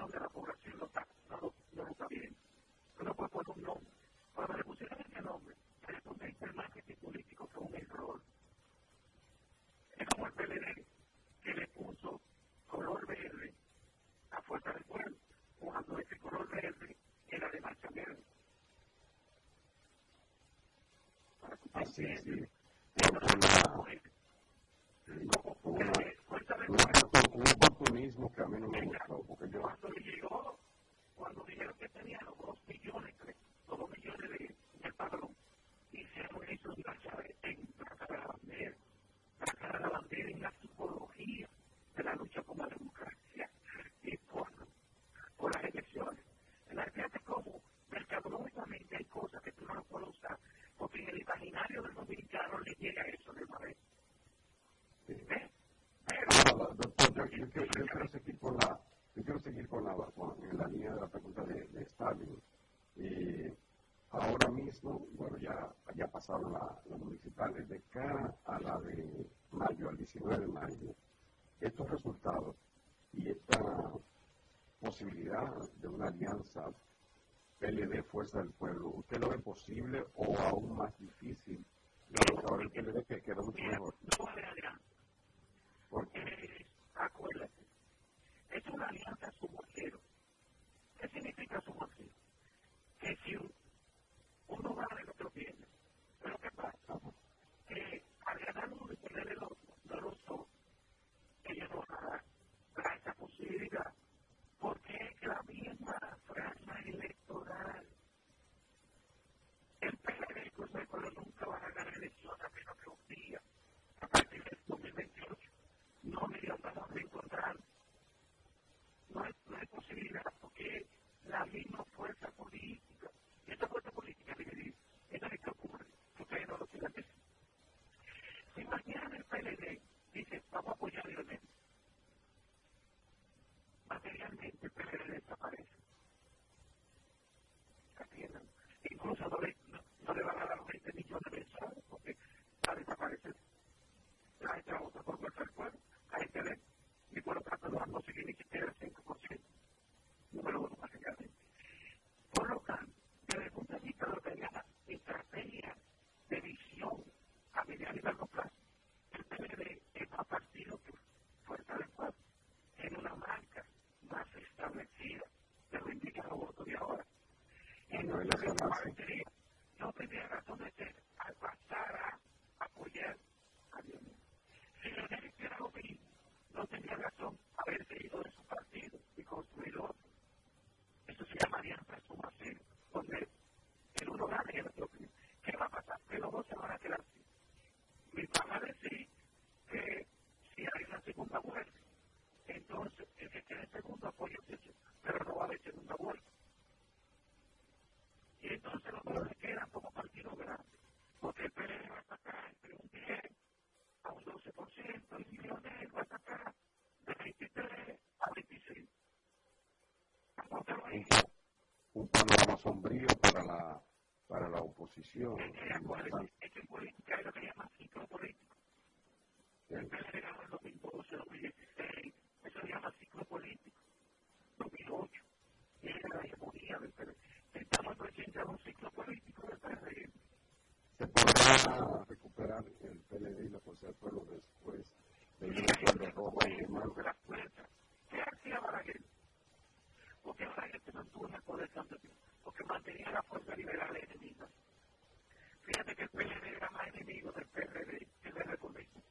donde la población lo está, no, lo, no lo está viendo. No poner un nombre. Cuando le pusieron ese nombre, la respuesta del marketing político fue un error. Es como el PLD que le puso color verde a fuerza del pueblo, cuando ese color verde era de marcha verde. Así es. Un oportunismo que a mí no me gustó, porque yo, Yo, yo, yo, quiero seguir con la, yo quiero seguir con la, con, la línea de la pregunta de, de Stalin. Eh, ahora mismo, bueno, ya, ya pasaron las la municipales de cara a la de mayo, al 19 de mayo. Estos resultados y esta posibilidad de una alianza PLD Fuerza del Pueblo, ¿usted lo ve posible o aún más difícil? No, ahora el PLD que quedó mucho mejor. No va a haber alianza. Porque, acuérdate, es una alianza submacero. ¿Qué significa submacero? Que si uno gana, el otro pierde. Pero ¿qué pasa? Que al ganar uno y perder el otro, no los dos, ellos no van a dar esa posibilidad. Porque es la misma franja electoral. El PLD pues, pero nunca van a ganar elecciones a menos que un día, a partir del 2028. No me dio para encontrar. No hay, no hay posibilidad porque la misma fuerza política, y esta fuerza política dividida, entonces ¿qué ocurre? Que ustedes no lo quieran decir. Si mañana el PLD dice, vamos a apoyar a Lionel, materialmente el PLD desaparece. ¿Entienden? Incluso no le, no, no le van a dar 20 millones mensuales porque va a desaparecer. La gente va a votar por fuerza del pueblo, la gente ve, y por lo tanto no va a conseguir ni siquiera el 5%. Número uno, básicamente. Por lo tanto, desde el punto de vista de lo que llama estrategia de visión a mediano y largo plazo, el PLD es más partido que fuerza del pueblo. Tiene una marca más establecida de lo indica los votos de ahora. No tendría razón de ser al pasar a apoyar a Lionel. Si Lionel hiciera lo mismo, no tendría razón haberse ido de su partido y construir otro. Eso se llama alianza sumacero, donde el uno gana y el otro. ¿Qué va a pasar? Que los dos se van a quedar así. Me van a decir que si hay una segunda vuelta, entonces el que quede segundo techo, pero no va a haber segunda vuelta. Y entonces los se quedan como partido grande, porque el PLD va a sacar entre un 10 a un 12%, y Lionel va a sacar de 23 a 26. Un panorama sombrío para la, para la oposición. Es que en política hay lo que llama ciclo político. El PLD ganó en 2012, 2016, eso se llama ciclo político. 2008, y era la hegemonía del PLD. Estamos presentes a un ciclo político del PLD. ¿Se podrá recuperar el PLD y la Fuerza del Pueblo después de un acuerdo rojo y demás? de las fuerzas. ¿Qué hacía Balaguer? Porque Balaguer se mantuvo en el poder tanto tiempo, porque mantenía la fuerza liberal enemiga. Fíjate que el PLD era más enemigo del PRD que del Republicano.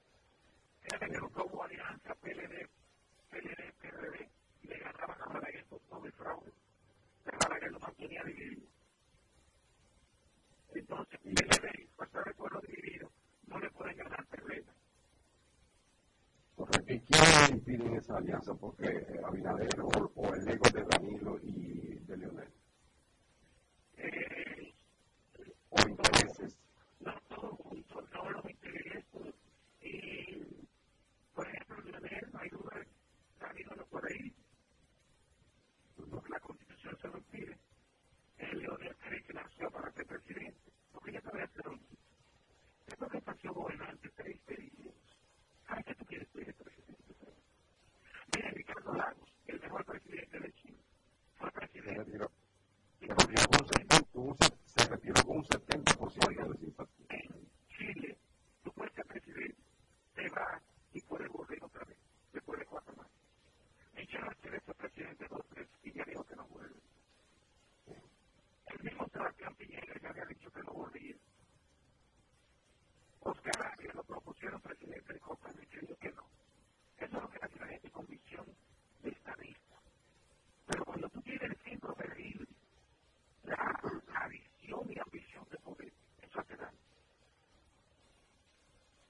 Fíjate que nunca hubo alianza PLD, PLD, PRD, y le ganaban a Balaguer por todo el fraude. Alianza? Porque eh, Abinader o, o, el ego de Danilo y de Leonel. O intereses. No, todo junto, no los intereses. Y, por ejemplo, Leonel, no hay duda, Danilo no puede ir. Porque la yo Leonel cree que nació para ser presidente, porque ya sabía hacer un chiste. Esto que pasó gobernante, te dice, ¿sabes qué tú quieres ser presidente? Mira, Ricardo Lagos, el mejor presidente de Chile, fue presidente. Se retiró con un 70%, un, se retiró con un 70 de simpatía. En Chile, tú puedes ser presidente, te vas y puedes volver otra vez, después de cuatro más dicho este presidente López y dijo que no vuelve. El mismo Sebastián Piñera ya había dicho que no volvía. Oscar Arias lo propusieron presidente de Copa y dijo que no. Eso es lo que la gente con visión de estadista. Pero cuando tú tienes el centro de Rir, la, la visión y ambición de poder, eso hace daño.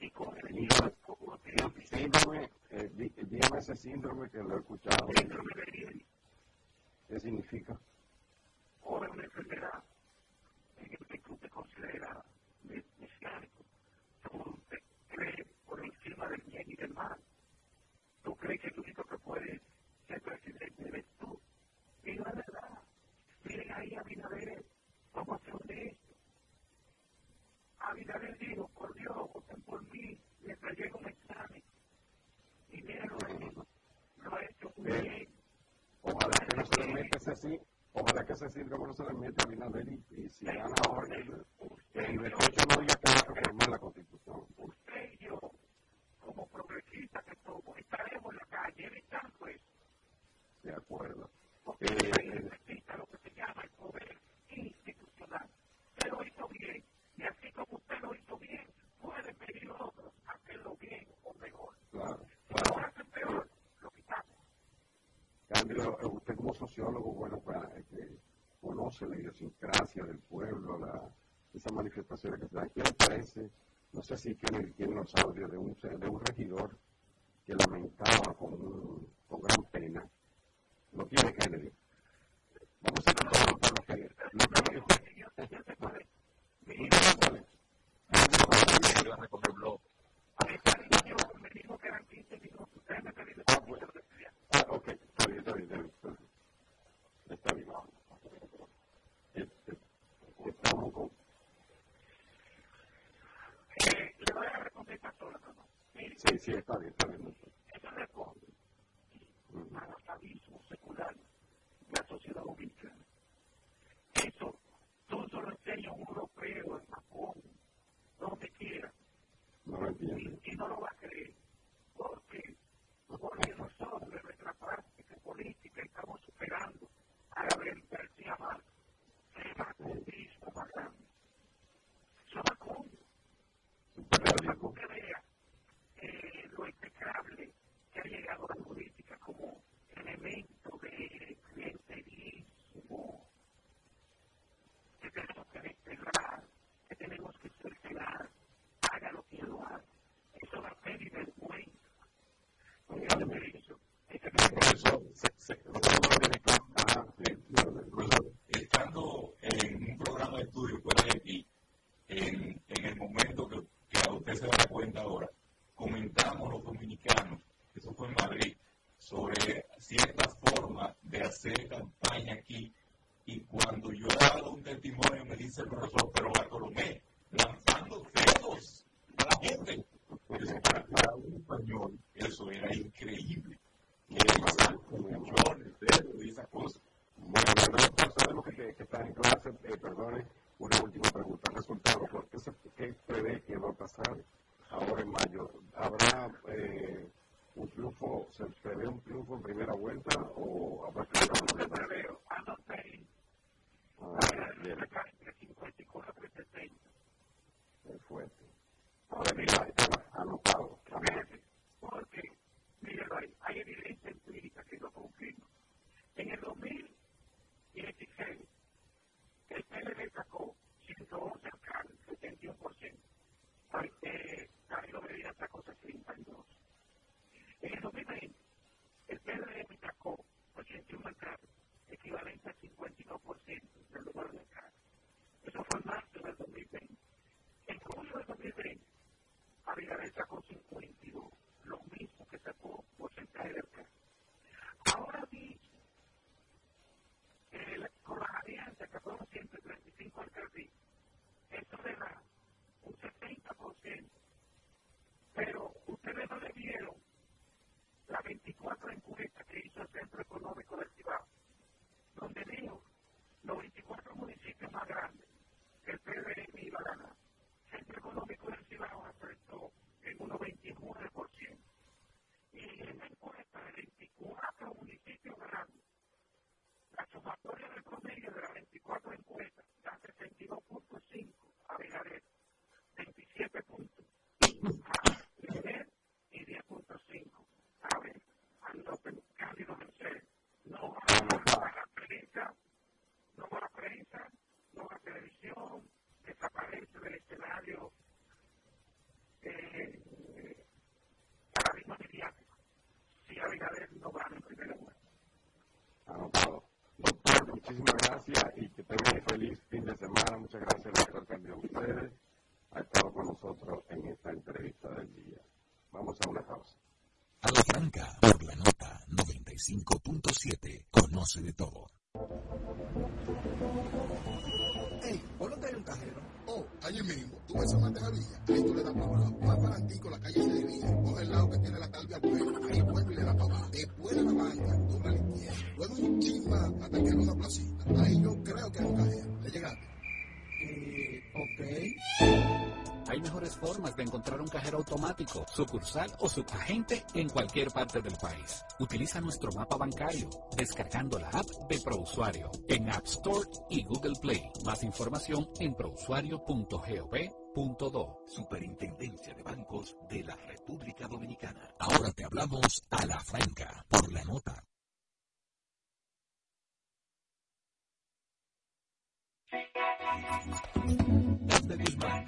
Y con el enemigo Chile, fue presidente ese síndrome que lo he escuchado. Síndrome de Iri. ¿Qué significa? O es una enfermedad en el que tú te consideras mesiánico. Tú te crees por encima del bien y del mal. Tú crees que el único que puede ser presidente eres tú. Y no verdad. Miren ahí a Binader, cómo hacer de esto. A Binader dijo, por Dios, voten por mí, llega un examen. Y miren lo hecho, lo ha hecho muy bien. Ojalá que no se le meta ese sí, ojalá que ese síndrome no se le meta a Binader y, si gana ahora, que el 28 no que a reformar la constitución. Usted y yo, como progresistas que somos, estaremos en la calle evitando eso. De acuerdo. Porque Eh, el país necesita lo que se llama el poder institucional. Usted lo hizo bien, y así como usted lo hizo bien, pueden venir otros a hacerlo bien o mejor. claro, lo hacen peor, lo quitamos. Cambio, usted como sociólogo, bueno, pues, eh, que conoce la idiosincrasia del pueblo, la, esas manifestaciones que se dan. ¿Qué le parece? No sé si tiene, tiene los audios de un, de un regidor que lamentaba con, un- con gran pena. Lo tiene Kennedy. Vamos a contar lo que lo que Yo recoger blog. Eso responde al atavismo secular de la sociedad dominicana. Eso todo lo enseña un europeo en Japón, donde quiera, que vea eh, lo impecable que ha llegado a la política como elemento de clientelismo que tenemos que desterrar, que tenemos que cercenar, campaña aquí. Y cuando yo he dado un testimonio, me dice el profesor, pero Bartolomé, lanzando dedos a la gente. Para, un español eso era increíble. Y además, con millones, dedos y esas cosas. Bueno, Bernardo, sabemos que, que en clase, eh, perdone, una última pregunta. Resultado, ¿por qué, se, qué prevé que va a pasar ahora en mayo? ¿Habrá un triunfo, se prevé un triunfo en primera vuelta o habrá que no se preveo? Ah, no sé. Ah, bien. 54 equivalente al 52% del lugar de alcaldes. Eso fue en marzo del 2020. En julio del 2020, Abinader sacó 52, lo mismo que sacó porcentaje de alcalde. Ahora mismo, el- con las alianzas que fueron 135 alcaldías, eso le da un 70%. Pero ustedes no le vieron las 24 encuestas que hizo el Centro Económico del Cibao, donde dijo los 24 municipios más grandes el PRM iba a ganar. El Centro Económico del Cibao acertó en unos 29%. Y en la encuesta de 24 municipios grandes, la sumatoria del promedio de las 24 encuestas da 62.5 a Abinader, 27 puntos a y 10.5 a ver, a. No a la prensa, no a la prensa, no a televisión, desaparece del escenario eh, eh, paradigma mediático si Abinader no gana el primer ah, lugar. Anotado. Doctor, muchísimas gracias y que tengan un feliz fin de semana. Muchas gracias por a ustedes. Ha estado con nosotros en esta entrevista del día. Vamos a una pausa. A la franca, por la nota 95.7, conoce de todo. La Villa. Ahí tú le das abajo. Más para antico, la calle se divide. Coge el lado que tiene la talvia buena. Ahí vuelve y le da abajo. Después de la banca, dobla la izquierda. Luego un chisma hasta que hay una placita. Ahí yo creo que un cajero. ¿Le llegaste? Eh, ok. Hay mejores formas de encontrar un cajero automático, sucursal o subagente en cualquier parte del país. Utiliza nuestro mapa bancario descargando la app de ProUsuario en App Store y Google Play. Más información en prousuario.gov.do. Superintendencia de Bancos de la República Dominicana. Ahora te hablamos a la franca por la nota.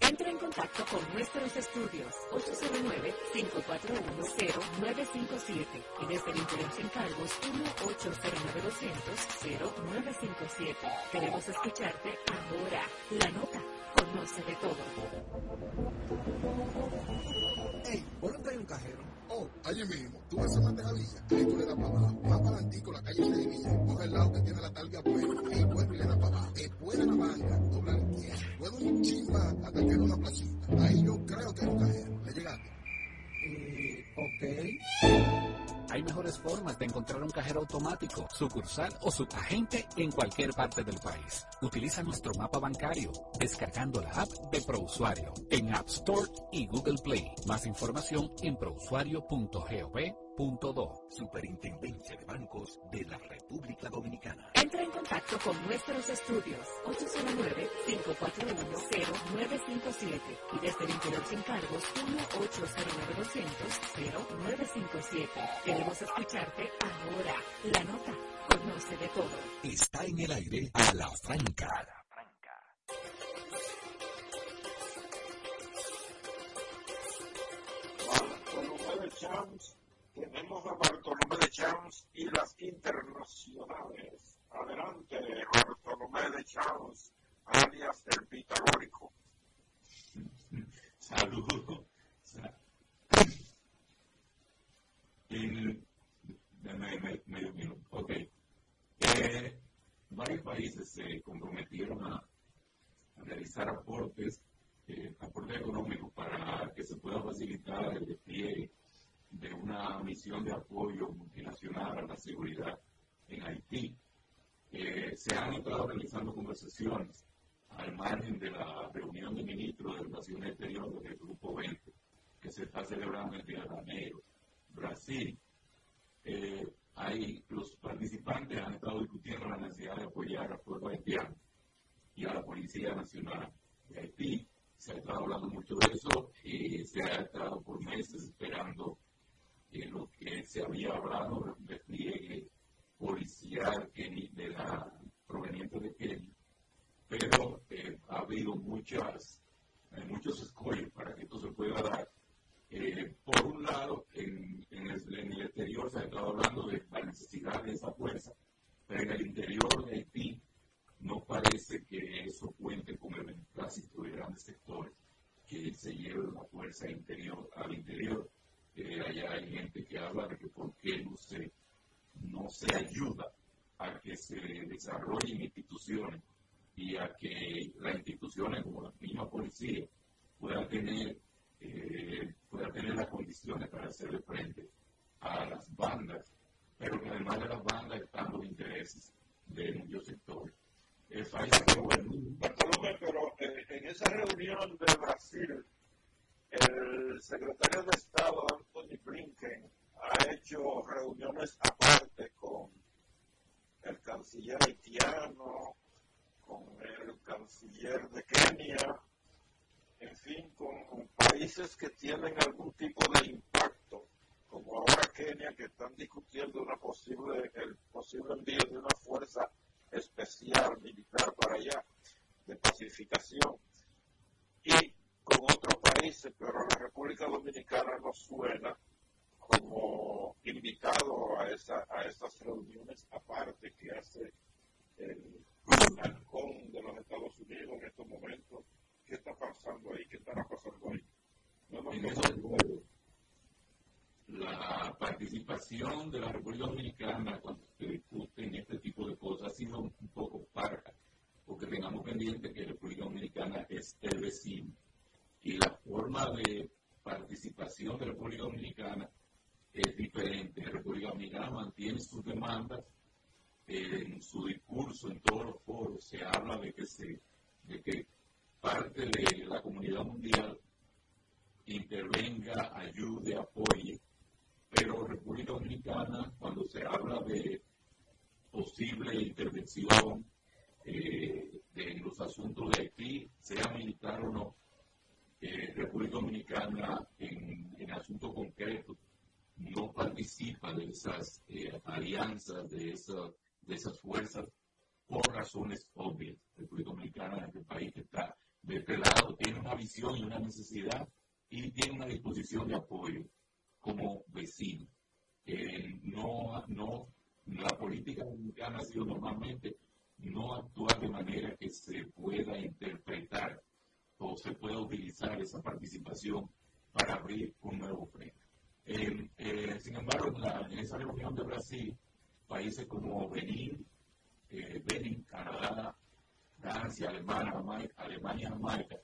Entra en contacto con nuestros estudios 809-541-0957 y desde el interior sin cargos 1-809-200-0957. Queremos escucharte ahora. La nota. Conoce de todo. Ey, ¿por dónde hay un cajero? Oh, allí mismo. Tú ves a Mate la Villa. Ahí tú le das para abajo. Más para antico, la calle se divide. Coge el lado que tiene la talvia buena. Ahí vuelve y le da para abajo. Después de la banca, dobla la izquierda. Luego un chisma hasta que una placita. Ahí yo creo que hay un cajero. ¿Le llegaste? Eh, ok. Hay mejores formas de encontrar un cajero automático, sucursal o subagente en cualquier parte del país. Utiliza nuestro mapa bancario descargando la app de ProUsuario en App Store y Google Play. Más información en prousuario.gov.do. Superintendencia de Bancos de la República Dominicana. Entra en contacto con nuestros estudios 809-541-0957 y desde el interior sin cargos 1-809-200-0957. Queremos escucharte ahora. La nota. Conoce de todo. Está en el aire a la franca. Champs, tenemos a Bartolomé de Champs y las internacionales. Adelante, Bartolomé de Champs, alias el pitagórico. Saludos. El, me- minuto. Ok. Eh, varios países se comprometieron a, a realizar aportes, eh, aportes económicos para que se pueda facilitar el despliegue de una misión de apoyo multinacional a la seguridad en Haití. Eh, se han estado realizando conversaciones al margen de la reunión de ministros de Relaciones Exteriores del Grupo 20, que se está celebrando en Río de Janeiro, Brasil. Eh, hay, los participantes han estado discutiendo la necesidad de apoyar al pueblo haitiano y a la Policía Nacional de Haití. Se ha estado hablando mucho de eso y se ha estado por meses esperando eh, lo que se había hablado de un despliegue policial keni- de la, proveniente de Kenia pero eh, ha habido muchas, eh, muchos escollos para que esto se pueda dar. Eh, por un lado, en, en el, en el exterior se ha estado hablando de la necesidad de esa fuerza, pero en el interior de Haití no parece que eso cuente con el beneplácito de grandes sectores que se lleve la fuerza interior, al interior. Eh, allá hay gente que habla de que por qué no se, no se ayuda a que se desarrollen instituciones y a que las instituciones como la misma policía puedan tener, eh, pueda tener las condiciones para hacerle frente a las bandas, pero que además de las bandas están los intereses de muchos sectores. Es ahí que bueno, Bartolomé, pero eh, en esa reunión de Brasil, el secretario de Estado, Anthony Blinken, ha hecho reuniones aparte con el canciller haitiano, con el canciller de Kenia, en fin, con, países que tienen algún tipo de impacto, como ahora Kenia, que están discutiendo una posible, el posible envío de una fuerza especial militar para allá, de pacificación, y con otros países, pero la República Dominicana no suena como invitado a, esa, a esas reuniones aparte que hace el halcón de los Estados Unidos en estos momentos. ¿Qué está pasando ahí? ¿Qué estará pasando ahí? No pues, la participación de la República Dominicana cuando se discuten este tipo de cosas ha sido un poco parca, porque tengamos pendiente que la República Dominicana es el vecino y la forma de participación de República Dominicana es diferente. La República Dominicana mantiene sus demandas en su discurso, en todos los foros, se habla de que, se, de que parte de la comunidad mundial intervenga, ayude, apoye, pero República Dominicana, cuando se habla de posible intervención eh, en los asuntos de Haití, sea militar o no, eh, República Dominicana en, en asuntos concretos no participa de esas eh, alianzas, de, de esas fuerzas, por razones obvias. República Dominicana es el país que está de este lado, tiene una visión y una necesidad y tiene una disposición de apoyo como vecino. Eh, no, no, la política dominicana ha sido normalmente no actuar de manera que se pueda interpretar o se pueda utilizar esa participación para abrir un nuevo frente. Eh, sin embargo, en, esa reunión de Brasil, países como Benín, eh, Benin, Canadá, Francia, Alemania, Alemania, Jamaica,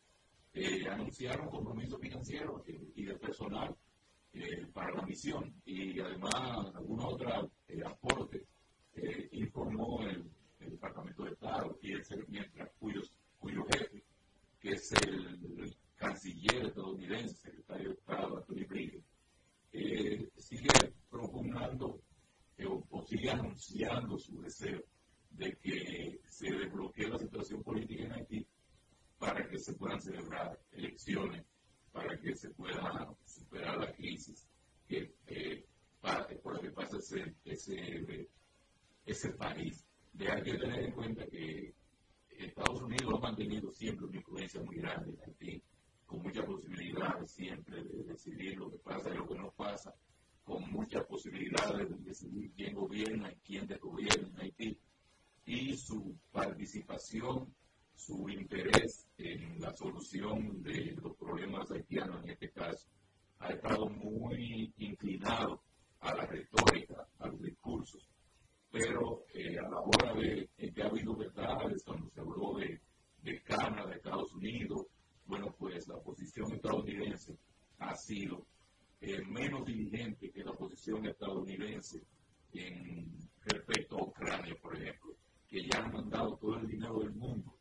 eh, anunciaron compromisos financieros y de personal para la misión y además algún otro aporte informó el, Departamento de Estado y el mientras cuyos, cuyo jefe, que es el, canciller estadounidense, secretario de Estado, Anthony Blinken, eh, sigue propugnando eh, o, sigue anunciando su deseo de que se desbloquee la situación política en Haití para que se puedan celebrar elecciones, para que se pueda superar la crisis que, eh, por la que pasa ese, ese, ese país. De hay que tener en cuenta que Estados Unidos ha mantenido siempre una influencia muy grande en Haití con muchas posibilidades siempre de decidir lo que pasa y lo que no pasa, con muchas posibilidades de decidir quién gobierna y quién desgobierna en Haití, y su participación, su interés en la solución de los problemas haitianos en este caso, ha estado muy inclinado a la retórica, a los discursos, pero a la hora de que ha habido verdades, cuando se habló de, de Canadá, de Estados Unidos, bueno, pues la posición estadounidense ha sido menos diligente que la posición estadounidense en respecto a Ucrania, por ejemplo, que ya han mandado todo el dinero del mundo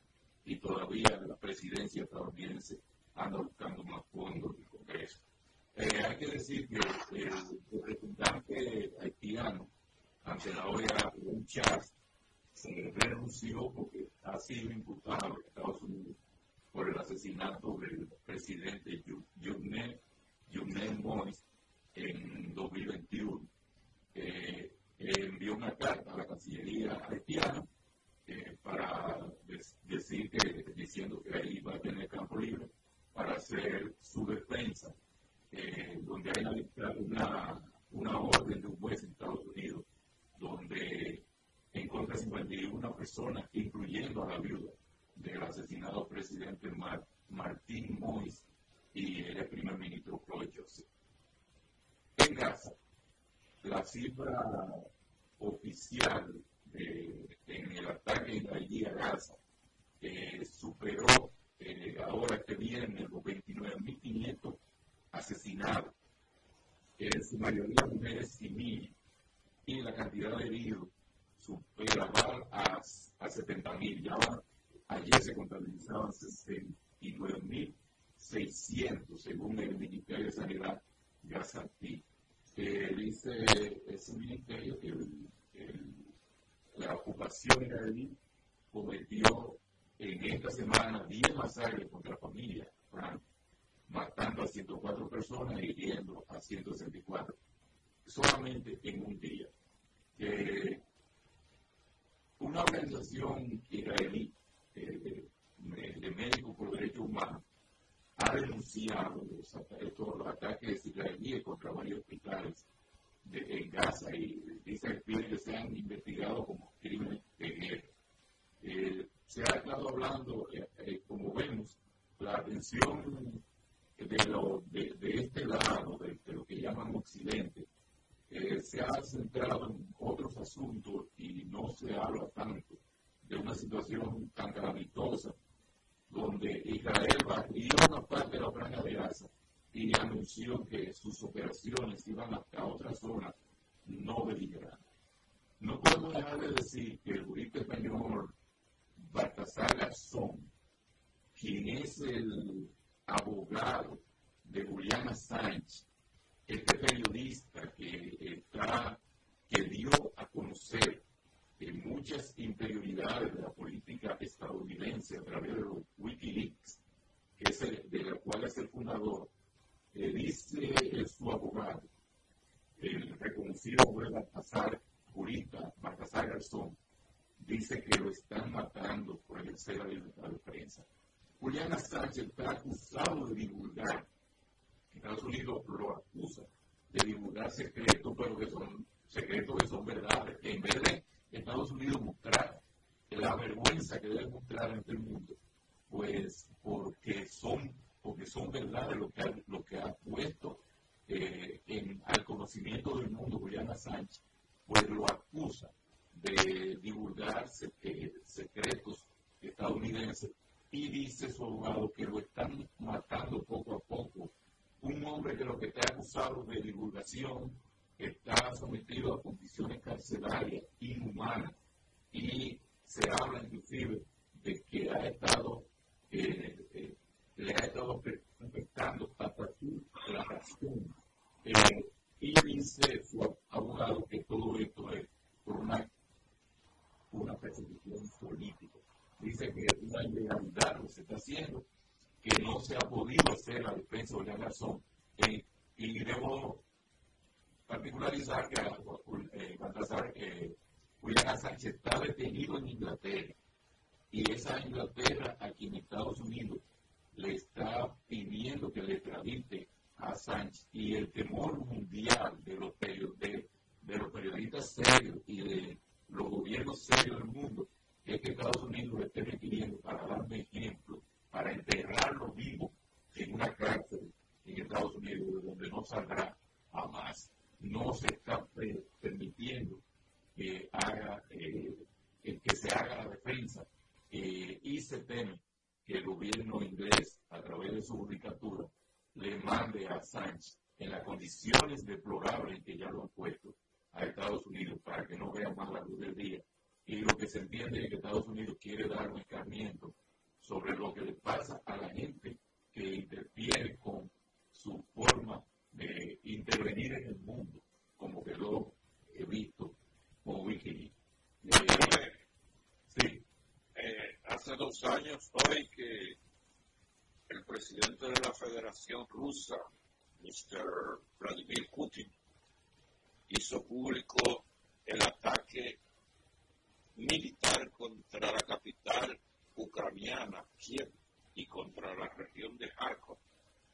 y todavía la presidencia estadounidense anda buscando más fondos del Congreso. Eh, hay que decir que el representante haitiano ante la OEA, un Charles, se renunció porque ha sido imputado en Estados Unidos por el asesinato del presidente Jovenel Moïse en 2021. Eh, envió una carta a la Cancillería haitiana eh, para decir que, diciendo que ahí va a tener campo libre para hacer su defensa, eh, donde hay una, una, orden de un juez en Estados Unidos, donde encuentra 51 personas, incluyendo a la viuda, del asesinado presidente Martín Mois y el primer ministro Floyd Joseph. En Gaza, la cifra oficial en el ataque israelí a Gaza eh, superó eh, ahora que viene los 29.500 asesinados, en su mayoría mujeres y niños, y la cantidad de heridos supera a, a 70.000, ya van Ayer se contabilizaban 69.600 según el Ministerio de Sanidad Gazatí. Eh, dice ese ministerio que la ocupación israelí cometió en esta semana 10 masacres contra familias, matando a 104 personas y hiriendo a 164, solamente en un día. Eh, una organización israelí de, de Médicos por Derechos Humanos ha denunciado los, ataques israelíes contra varios hospitales de, en Gaza y dice que se han investigado como crímenes de guerra. Eh, se ha estado hablando, eh, eh, como vemos, la atención de, lo, de, este lado, de, lo que llaman Occidente, se ha centrado en otros asuntos y no se habla tanto de una situación tan calamitosa donde Israel barrió una parte de la franja de Gaza y anunció que sus operaciones iban hasta otra zona no belligerante. No podemos dejar de decir que el jurista español Baltasar Garzón, quien es el abogado de Juliana Sánchez, este periodista que, está, que dio a conocer muchas interioridades de la política estadounidense a través de los Wikileaks, que es de la cual es el fundador, eh, dice su abogado, el reconocido juez Baltasar jurista, Baltasar Garzón, dice que lo están matando por ejercer la libertad de prensa. Juliana Sánchez está acusado de divulgar, Estados Unidos lo acusa de divulgar secretos, pero que son secretos que son verdades, en vez de Estados Unidos mostrar la vergüenza que debe mostrar ante el mundo, pues porque son, porque son verdades lo que ha, lo que ha puesto eh, en, al conocimiento del mundo Juliana Sánchez, pues lo acusa de divulgar secretos estadounidenses y dice su abogado que lo están matando poco a poco. Un hombre que lo que está acusado de divulgación está sometido a condiciones carcelarias inhumanas y se habla inclusive de que ha estado, eh, eh, le ha estado afectando hasta su razón. Eh, y dice su abogado que todo esto es una, una persecución política. Dice que es una ilegalidad lo que se está haciendo, que no se ha podido hacer la defensa de la razón. y debo particularizar que eh, Baltasar, eh, Julián Sánchez está detenido en Inglaterra y esa Inglaterra aquí en Estados Unidos le está pidiendo que le extradite a Sánchez y el temor mundial de los, de, de los periodistas serios y de los gobiernos serios del mundo es que Estados Unidos le esté requiriendo para darme ejemplo, para enterrarlo vivo en una cárcel en Estados Unidos donde no saldrá jamás no se está permitiendo que, haga, eh, se haga la defensa eh, y se teme que el gobierno inglés, a través de su judicatura, le mande a Sánchez en las condiciones deplorables que ya lo han puesto a Estados Unidos para que no vea más la luz del día. Y lo que se entiende es que Estados Unidos quiere dar un escarmiento sobre lo que le pasa a la gente que interfiere con su forma de intervenir en el mundo, como que lo he visto con Wikileaks. Eh, sí. Eh, hace dos años, hoy que el presidente de la Federación Rusa, Mr. Vladimir Putin, hizo público el ataque militar contra la capital ucraniana, Kiev, y contra la región de Kharkov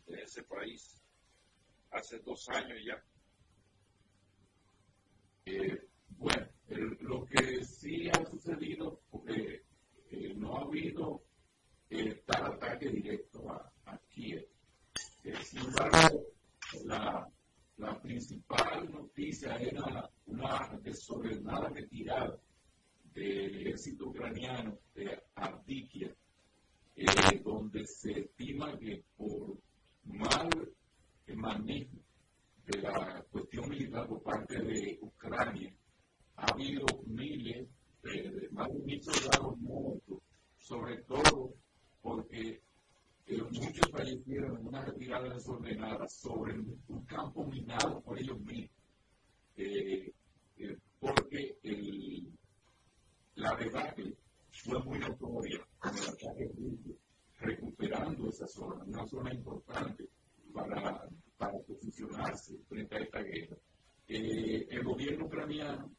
de ese país hace dos años ya. Eh, bueno, lo que sí ha sucedido, porque eh, no ha habido eh, tal ataque directo a, Kiev. sin embargo, la, la, principal noticia era una desordenada retirada del ejército ucraniano de Avdikia, donde se estima que por mal manejo de la cuestión militar por parte de Ucrania, ha habido miles, de, más de mil soldados muertos, sobre todo porque eh, muchos fallecieron en una retirada desordenada sobre un campo minado por ellos mismos, eh, eh, porque el, la debacle fue muy notoria con el ataque recuperando esa zona, una zona importante para, para posicionarse frente a esta guerra. Eh, el gobierno ucraniano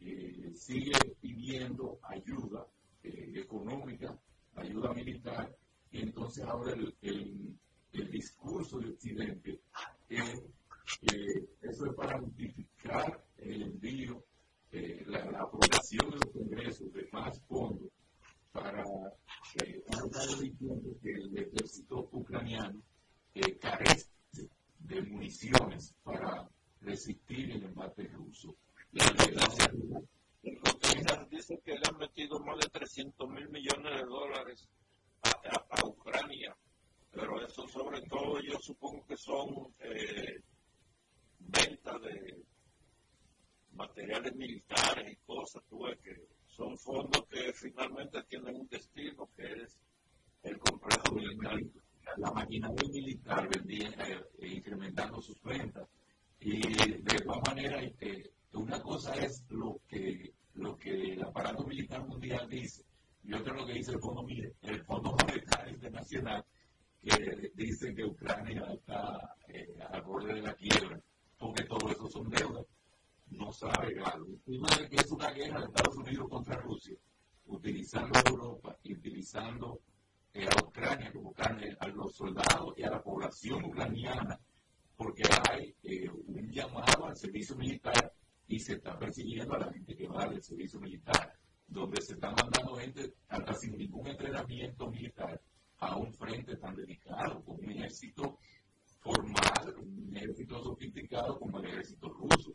eh, sigue pidiendo ayuda eh, económica, ayuda militar, y entonces ahora el, el, el discurso de Occidente es que eso es para justificar el envío, la, la, aprobación de los congresos de más fondos para diciendo que el ejército ucraniano carece de municiones para resistir el embate ruso. Los chinos dicen que le han metido más de 300 mil millones de dólares a, a, a, Ucrania, pero eso sobre todo yo supongo que son eh, ventas de materiales militares y cosas, tú ves que son fondos que finalmente tienen un destino que es el complejo militar. La maquinaria militar vendía, eh, incrementando sus ventas. Y de igual manera, eh, una cosa es lo que, lo que el aparato militar mundial dice, y otra lo que dice el Fondo, el Fondo Monetario Internacional, que dice que Ucrania está eh, al borde de la quiebra, porque todo eso son deudas. No sabe algo. Primero que es una guerra de Estados Unidos contra Rusia, utilizando a Europa y utilizando eh, a Ucrania como carne a los soldados y a la población ucraniana, porque hay eh, un llamado al servicio militar y se está persiguiendo a la gente que va al servicio militar, donde se está mandando gente hasta sin ningún entrenamiento militar a un frente tan delicado, con un ejército formal, un ejército sofisticado como el ejército ruso.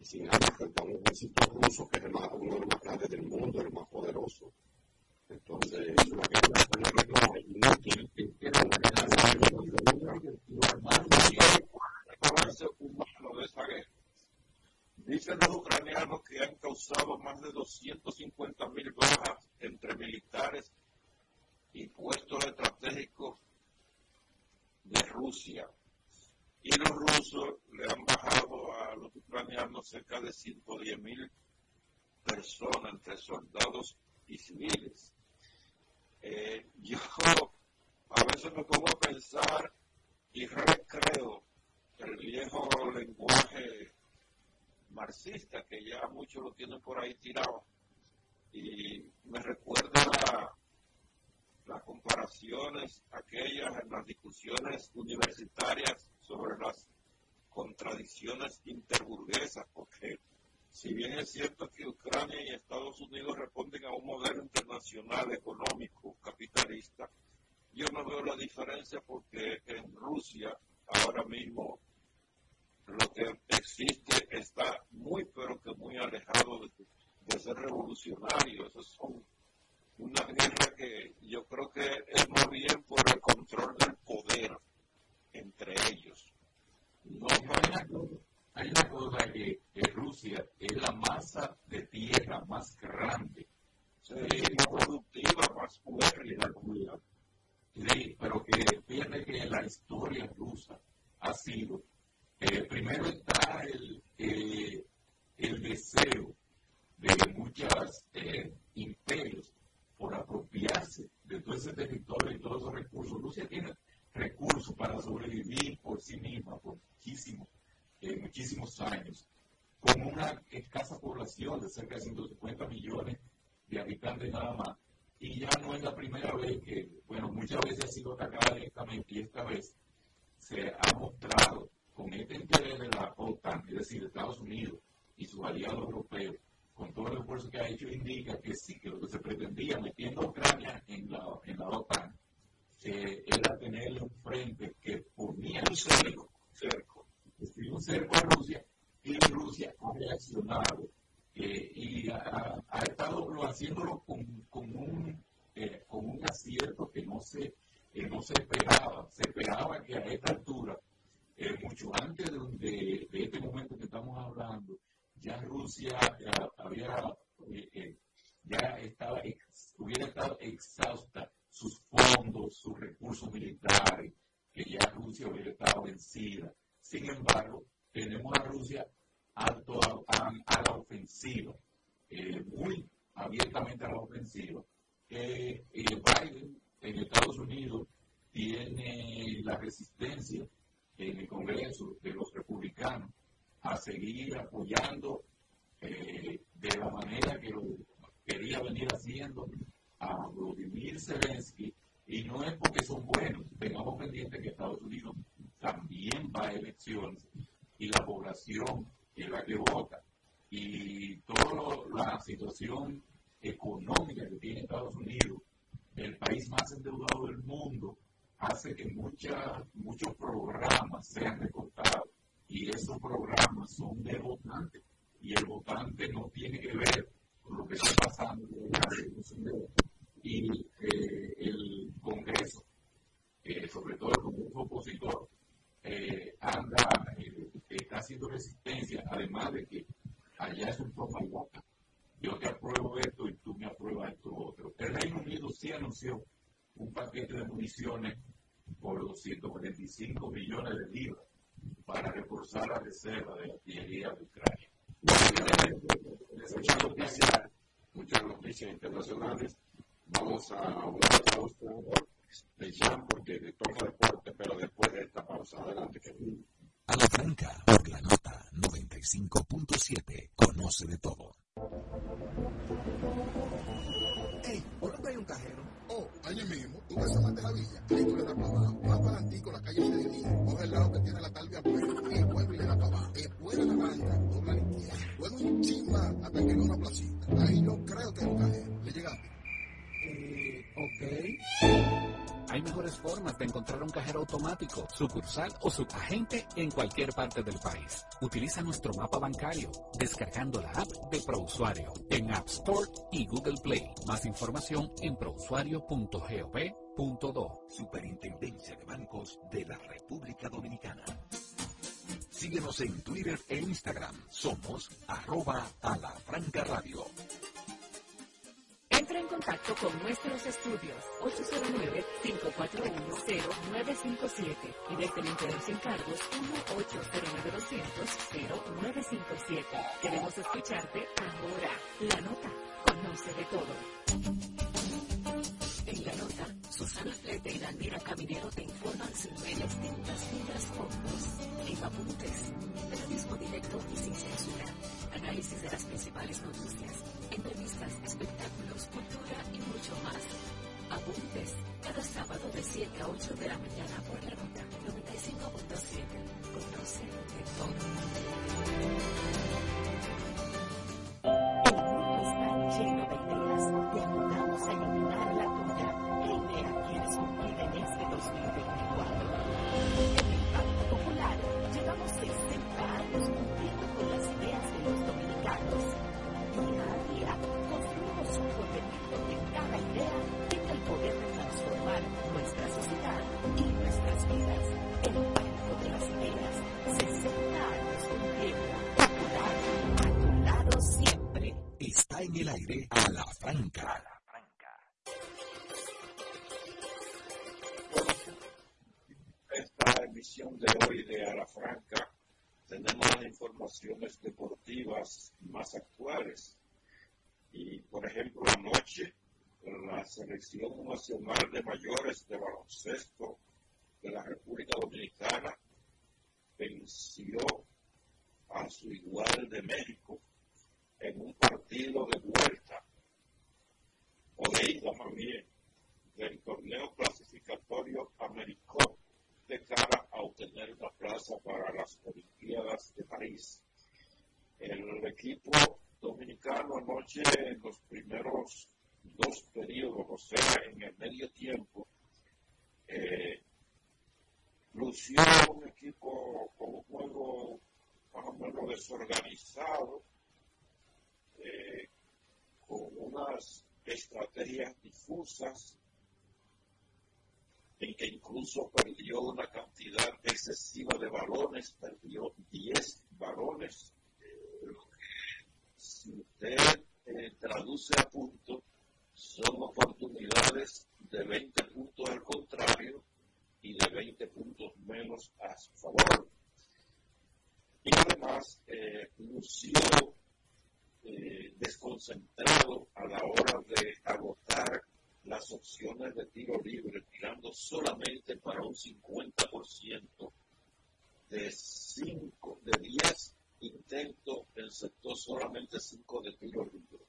y sin armas frente a un ejército ruso que es el más, uno de los más grandes del mundo, el más poderoso. Entonces, es una guerra, una guerra inútil, era una guerra humano de esa guerra. Dicen los ucranianos que han causado más de 250 mil bajas entre militares y puestos estratégicos de Rusia. Y los rusos le han bajado a los ucranianos cerca de 110 mil personas entre soldados y civiles. Eh, yo a veces me pongo a pensar y recreo el viejo lenguaje marxista que ya muchos lo tienen por ahí tirado y me recuerda las comparaciones aquellas en las discusiones universitarias sobre las contradicciones interburguesas, porque si bien es cierto que Ucrania y Estados Unidos responden a un modelo internacional económico capitalista, yo no veo la diferencia porque en Rusia ahora mismo lo que existe está muy pero que muy alejado de, ser revolucionario. Eso son una guerra que yo creo que es más bien por el control del poder entre ellos. No hay una cosa que, que, Rusia es la masa de tierra más grande, eh, más productiva, más fuerte. Sí, pero que fíjate que la historia rusa ha sido, eh, primero está el, eh, el deseo de muchos eh, imperios por apropiarse de todo ese territorio y todos esos recursos. Rusia tiene recursos para sobrevivir por sí misma por muchísimos, eh, muchísimos años, con una escasa población de cerca de 150 millones de habitantes nada más. Y ya no es la primera vez que, bueno, muchas veces ha sido atacada directamente y esta vez se ha mostrado con este interés de la OTAN, es decir, de Estados Unidos y sus aliados europeos, con todo el esfuerzo que ha hecho, indica que sí, que lo que se pretendía metiendo a Ucrania en la, en la OTAN eh, era tenerle un frente que ponía un cerco, cerco, un cerco a Rusia, y Rusia ha reaccionado eh, y ha, ha, estado haciéndolo con, con, un, eh, con un acierto que no se, eh, no se esperaba. Se esperaba que a esta altura, mucho antes de, de, de, este momento que estamos hablando, ya Rusia ya había, ya estaba, hubiera estado exhausta sus fondos, sus recursos militares, que ya Rusia hubiera estado vencida. Sin embargo, tenemos a Rusia alto a, a, a la ofensiva, eh, muy abiertamente a la ofensiva. Eh, Biden en Estados Unidos tiene la resistencia en el Congreso de los republicanos a seguir apoyando eh, de la manera que lo quería venir haciendo a Vladimir Zelensky, y no es porque son buenos, tengamos pendiente que Estados Unidos también va a elecciones y la población es la que vota. Y toda la situación económica que tiene Estados Unidos, el país más endeudado del mundo, hace que muchas, muchos programas sean recortados y esos programas son de votante y el votante no tiene que ver con lo que está pasando en la y eh, el Congreso, eh, sobre todo el Congreso opositor, eh, anda, está haciendo resistencia, además de que allá es un toma y Yo te apruebo esto y tú me apruebas esto otro. El Reino Unido sí anunció un municiones por 245 millones de libras para reforzar la reserva de artillería sucursal o subagente en cualquier parte del país. Utiliza nuestro mapa bancario descargando la app de ProUsuario en App Store y Google Play. Más información en prousuario.gov.do. Superintendencia de Bancos de la República Dominicana. Síguenos en Twitter e Instagram. Somos arroba a la radio. Entra en contacto con nuestros estudios 809-541-0957 y desde el interior sin cargos 1-809-200-0957. Queremos escucharte ahora. La nota conoce de todo. En la nota, Susana Flete y Daniela Caminero te informan sobre distintas fibras fondos, en apuntes, periodismo directo y sin censura, análisis de las principales noticias, entrevistas, espectáculos, cultura y mucho más. Apuntes, cada sábado de 7 a 8 de la mañana por la nota 95.7. Conoce de todo. El aire a la franca. esta emisión de hoy de A la Franca tenemos las informaciones deportivas más actuales. Y, por ejemplo, anoche la Selección Nacional de Mayores de Baloncesto de la República Dominicana venció a su igual de México en un partido de vuelta, o de ida más bien, del torneo clasificatorio americano de cara a obtener una plaza para las Olimpiadas de París. El equipo dominicano anoche en los primeros dos periodos, o sea, en el medio tiempo, eh, lució un equipo con un juego más o menos desorganizado, eh, con unas estrategias difusas, en que incluso perdió una cantidad excesiva de balones, perdió 10 balones, lo que si usted eh, traduce a punto, son oportunidades de 20 puntos al contrario y de 20 puntos menos a su favor. Y además, eh, lució eh, desconcentrado a la hora de agotar las opciones de tiro libre, tirando solamente para un 50% de 5, de 10 intento encestó solamente cinco de tiro libre.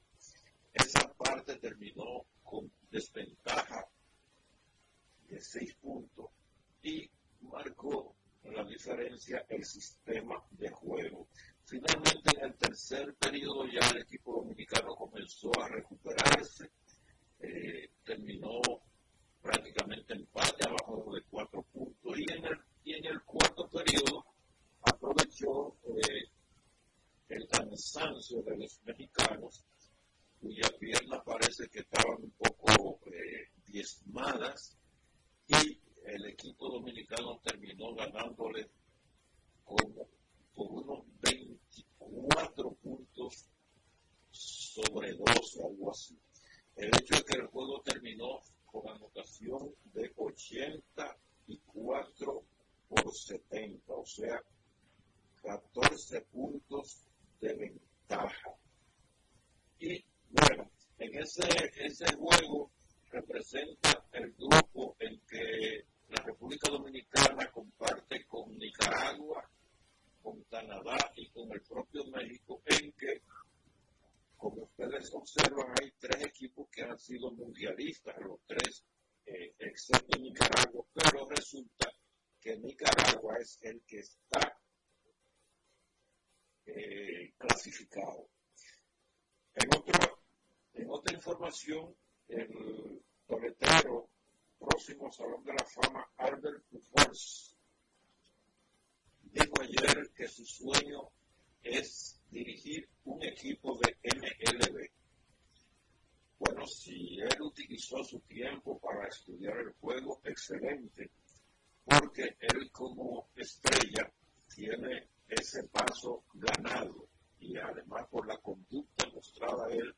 Esa parte terminó con desventaja de seis puntos y marcó la diferencia el sistema de juego. Finalmente, en el tercer periodo ya el equipo dominicano comenzó a recuperarse, eh, terminó prácticamente empate abajo de cuatro puntos. Y en el, y en el cuarto periodo aprovechó eh, el cansancio de los mexicanos cuyas piernas parece que estaban un poco eh, diezmadas. Y el equipo dominicano terminó ganándole como por unos 24 puntos sobre 12, algo así. El hecho de que el juego terminó con anotación de 84 por 70, o sea, 14 puntos de ventaja. Y bueno, en ese, ese juego representa el grupo en que la República Dominicana comparte con Nicaragua, con Canadá y con el propio México, en que, como ustedes observan, hay tres equipos que han sido mundialistas, los tres, eh, excepto Nicaragua, pero resulta que Nicaragua es el que está eh, clasificado. En, en otra información, el toletero próximo Salón de la Fama, Albert Pujols, dijo ayer que su sueño es dirigir un equipo de MLB. Bueno, si él utilizó su tiempo para estudiar el juego, excelente, porque él como estrella tiene ese paso ganado y además por la conducta mostrada él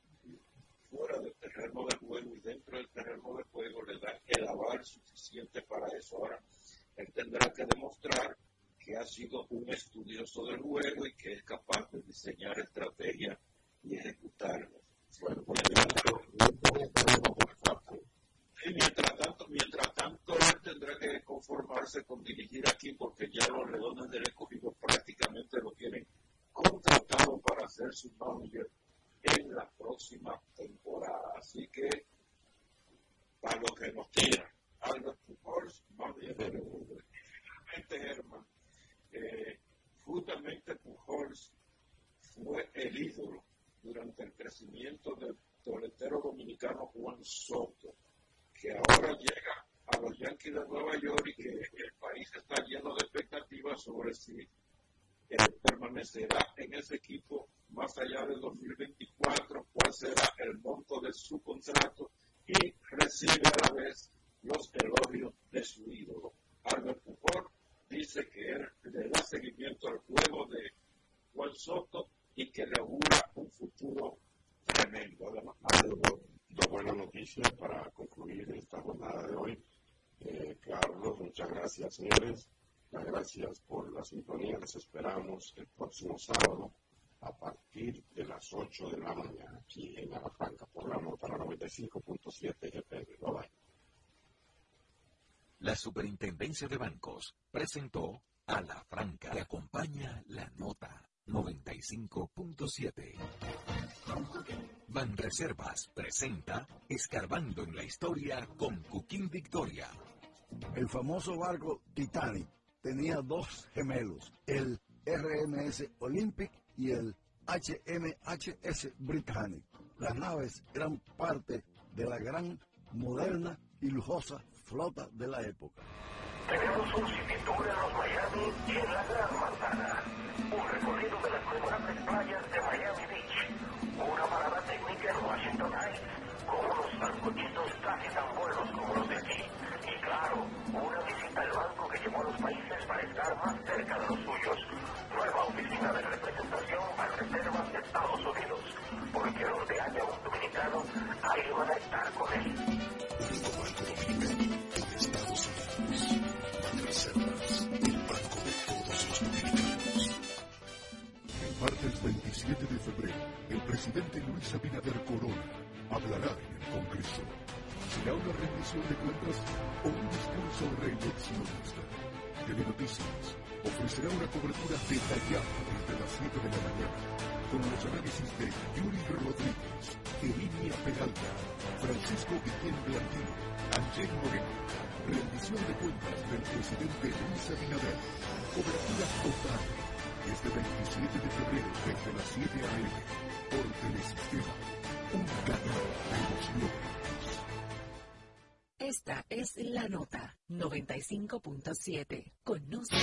fuera del terreno de juego y dentro del terreno de juego le da el aval suficiente para eso. Ahora, él tendrá que demostrar que ha sido un estudioso del juego y que es capaz de diseñar estrategias y ejecutarlas. Bueno, mientras tanto, mientras tanto, él tendrá que conformarse con dirigir aquí porque ya los redones del escogido prácticamente lo tienen contratado para hacer su manager en la próxima temporada. Así que, para lo que nos tira, Albert Pujols, manager de Y finalmente, Germán, eh, justamente Pujols fue el ídolo durante el crecimiento del toletero dominicano Juan Soto que ahora llega a los Yankees de Nueva York y que el país está lleno de expectativas sobre si eh, permanecerá en ese equipo más allá del 2024, cuál será el monto de su contrato y recibe a la vez los elogios de su ídolo. Albert Pujol dice que le da seguimiento al juego de Juan Soto y que le augura un futuro tremendo. Además, dos buenas noticias para concluir esta jornada de hoy. Eh, Carlos, muchas gracias, señores. Muchas gracias por la sintonía. Les esperamos el próximo sábado a partir de las 8 de la mañana aquí en Alafranca por la nota 95.7 FM. Bye La Superintendencia de Bancos presentó a La Franca. que acompaña la nota 95.7. Banreservas presenta Escarbando en la Historia con Cuquín Victoria. El famoso barco Titanic tenía dos gemelos, el RMS Olympic y el HMHS Britannic. Las naves eran parte de la gran, moderna y lujosa flota de la época. Tenemos un tour en los Miami y en la Gran hablará en el Congreso. ¿Será una rendición de cuentas o un discurso reeleccionista? Telenoticias ofrecerá una cobertura detallada desde las 7 de la mañana con los análisis de Yuri Rodríguez, Emilia Peralta, Francisco Guillén Blandino, Ángel Moreno, rendición de cuentas del presidente Luis Abinader, cobertura total desde 27 de febrero desde las 7 a.m. por Telesistema, Esta es la nota 95.7. Conoce.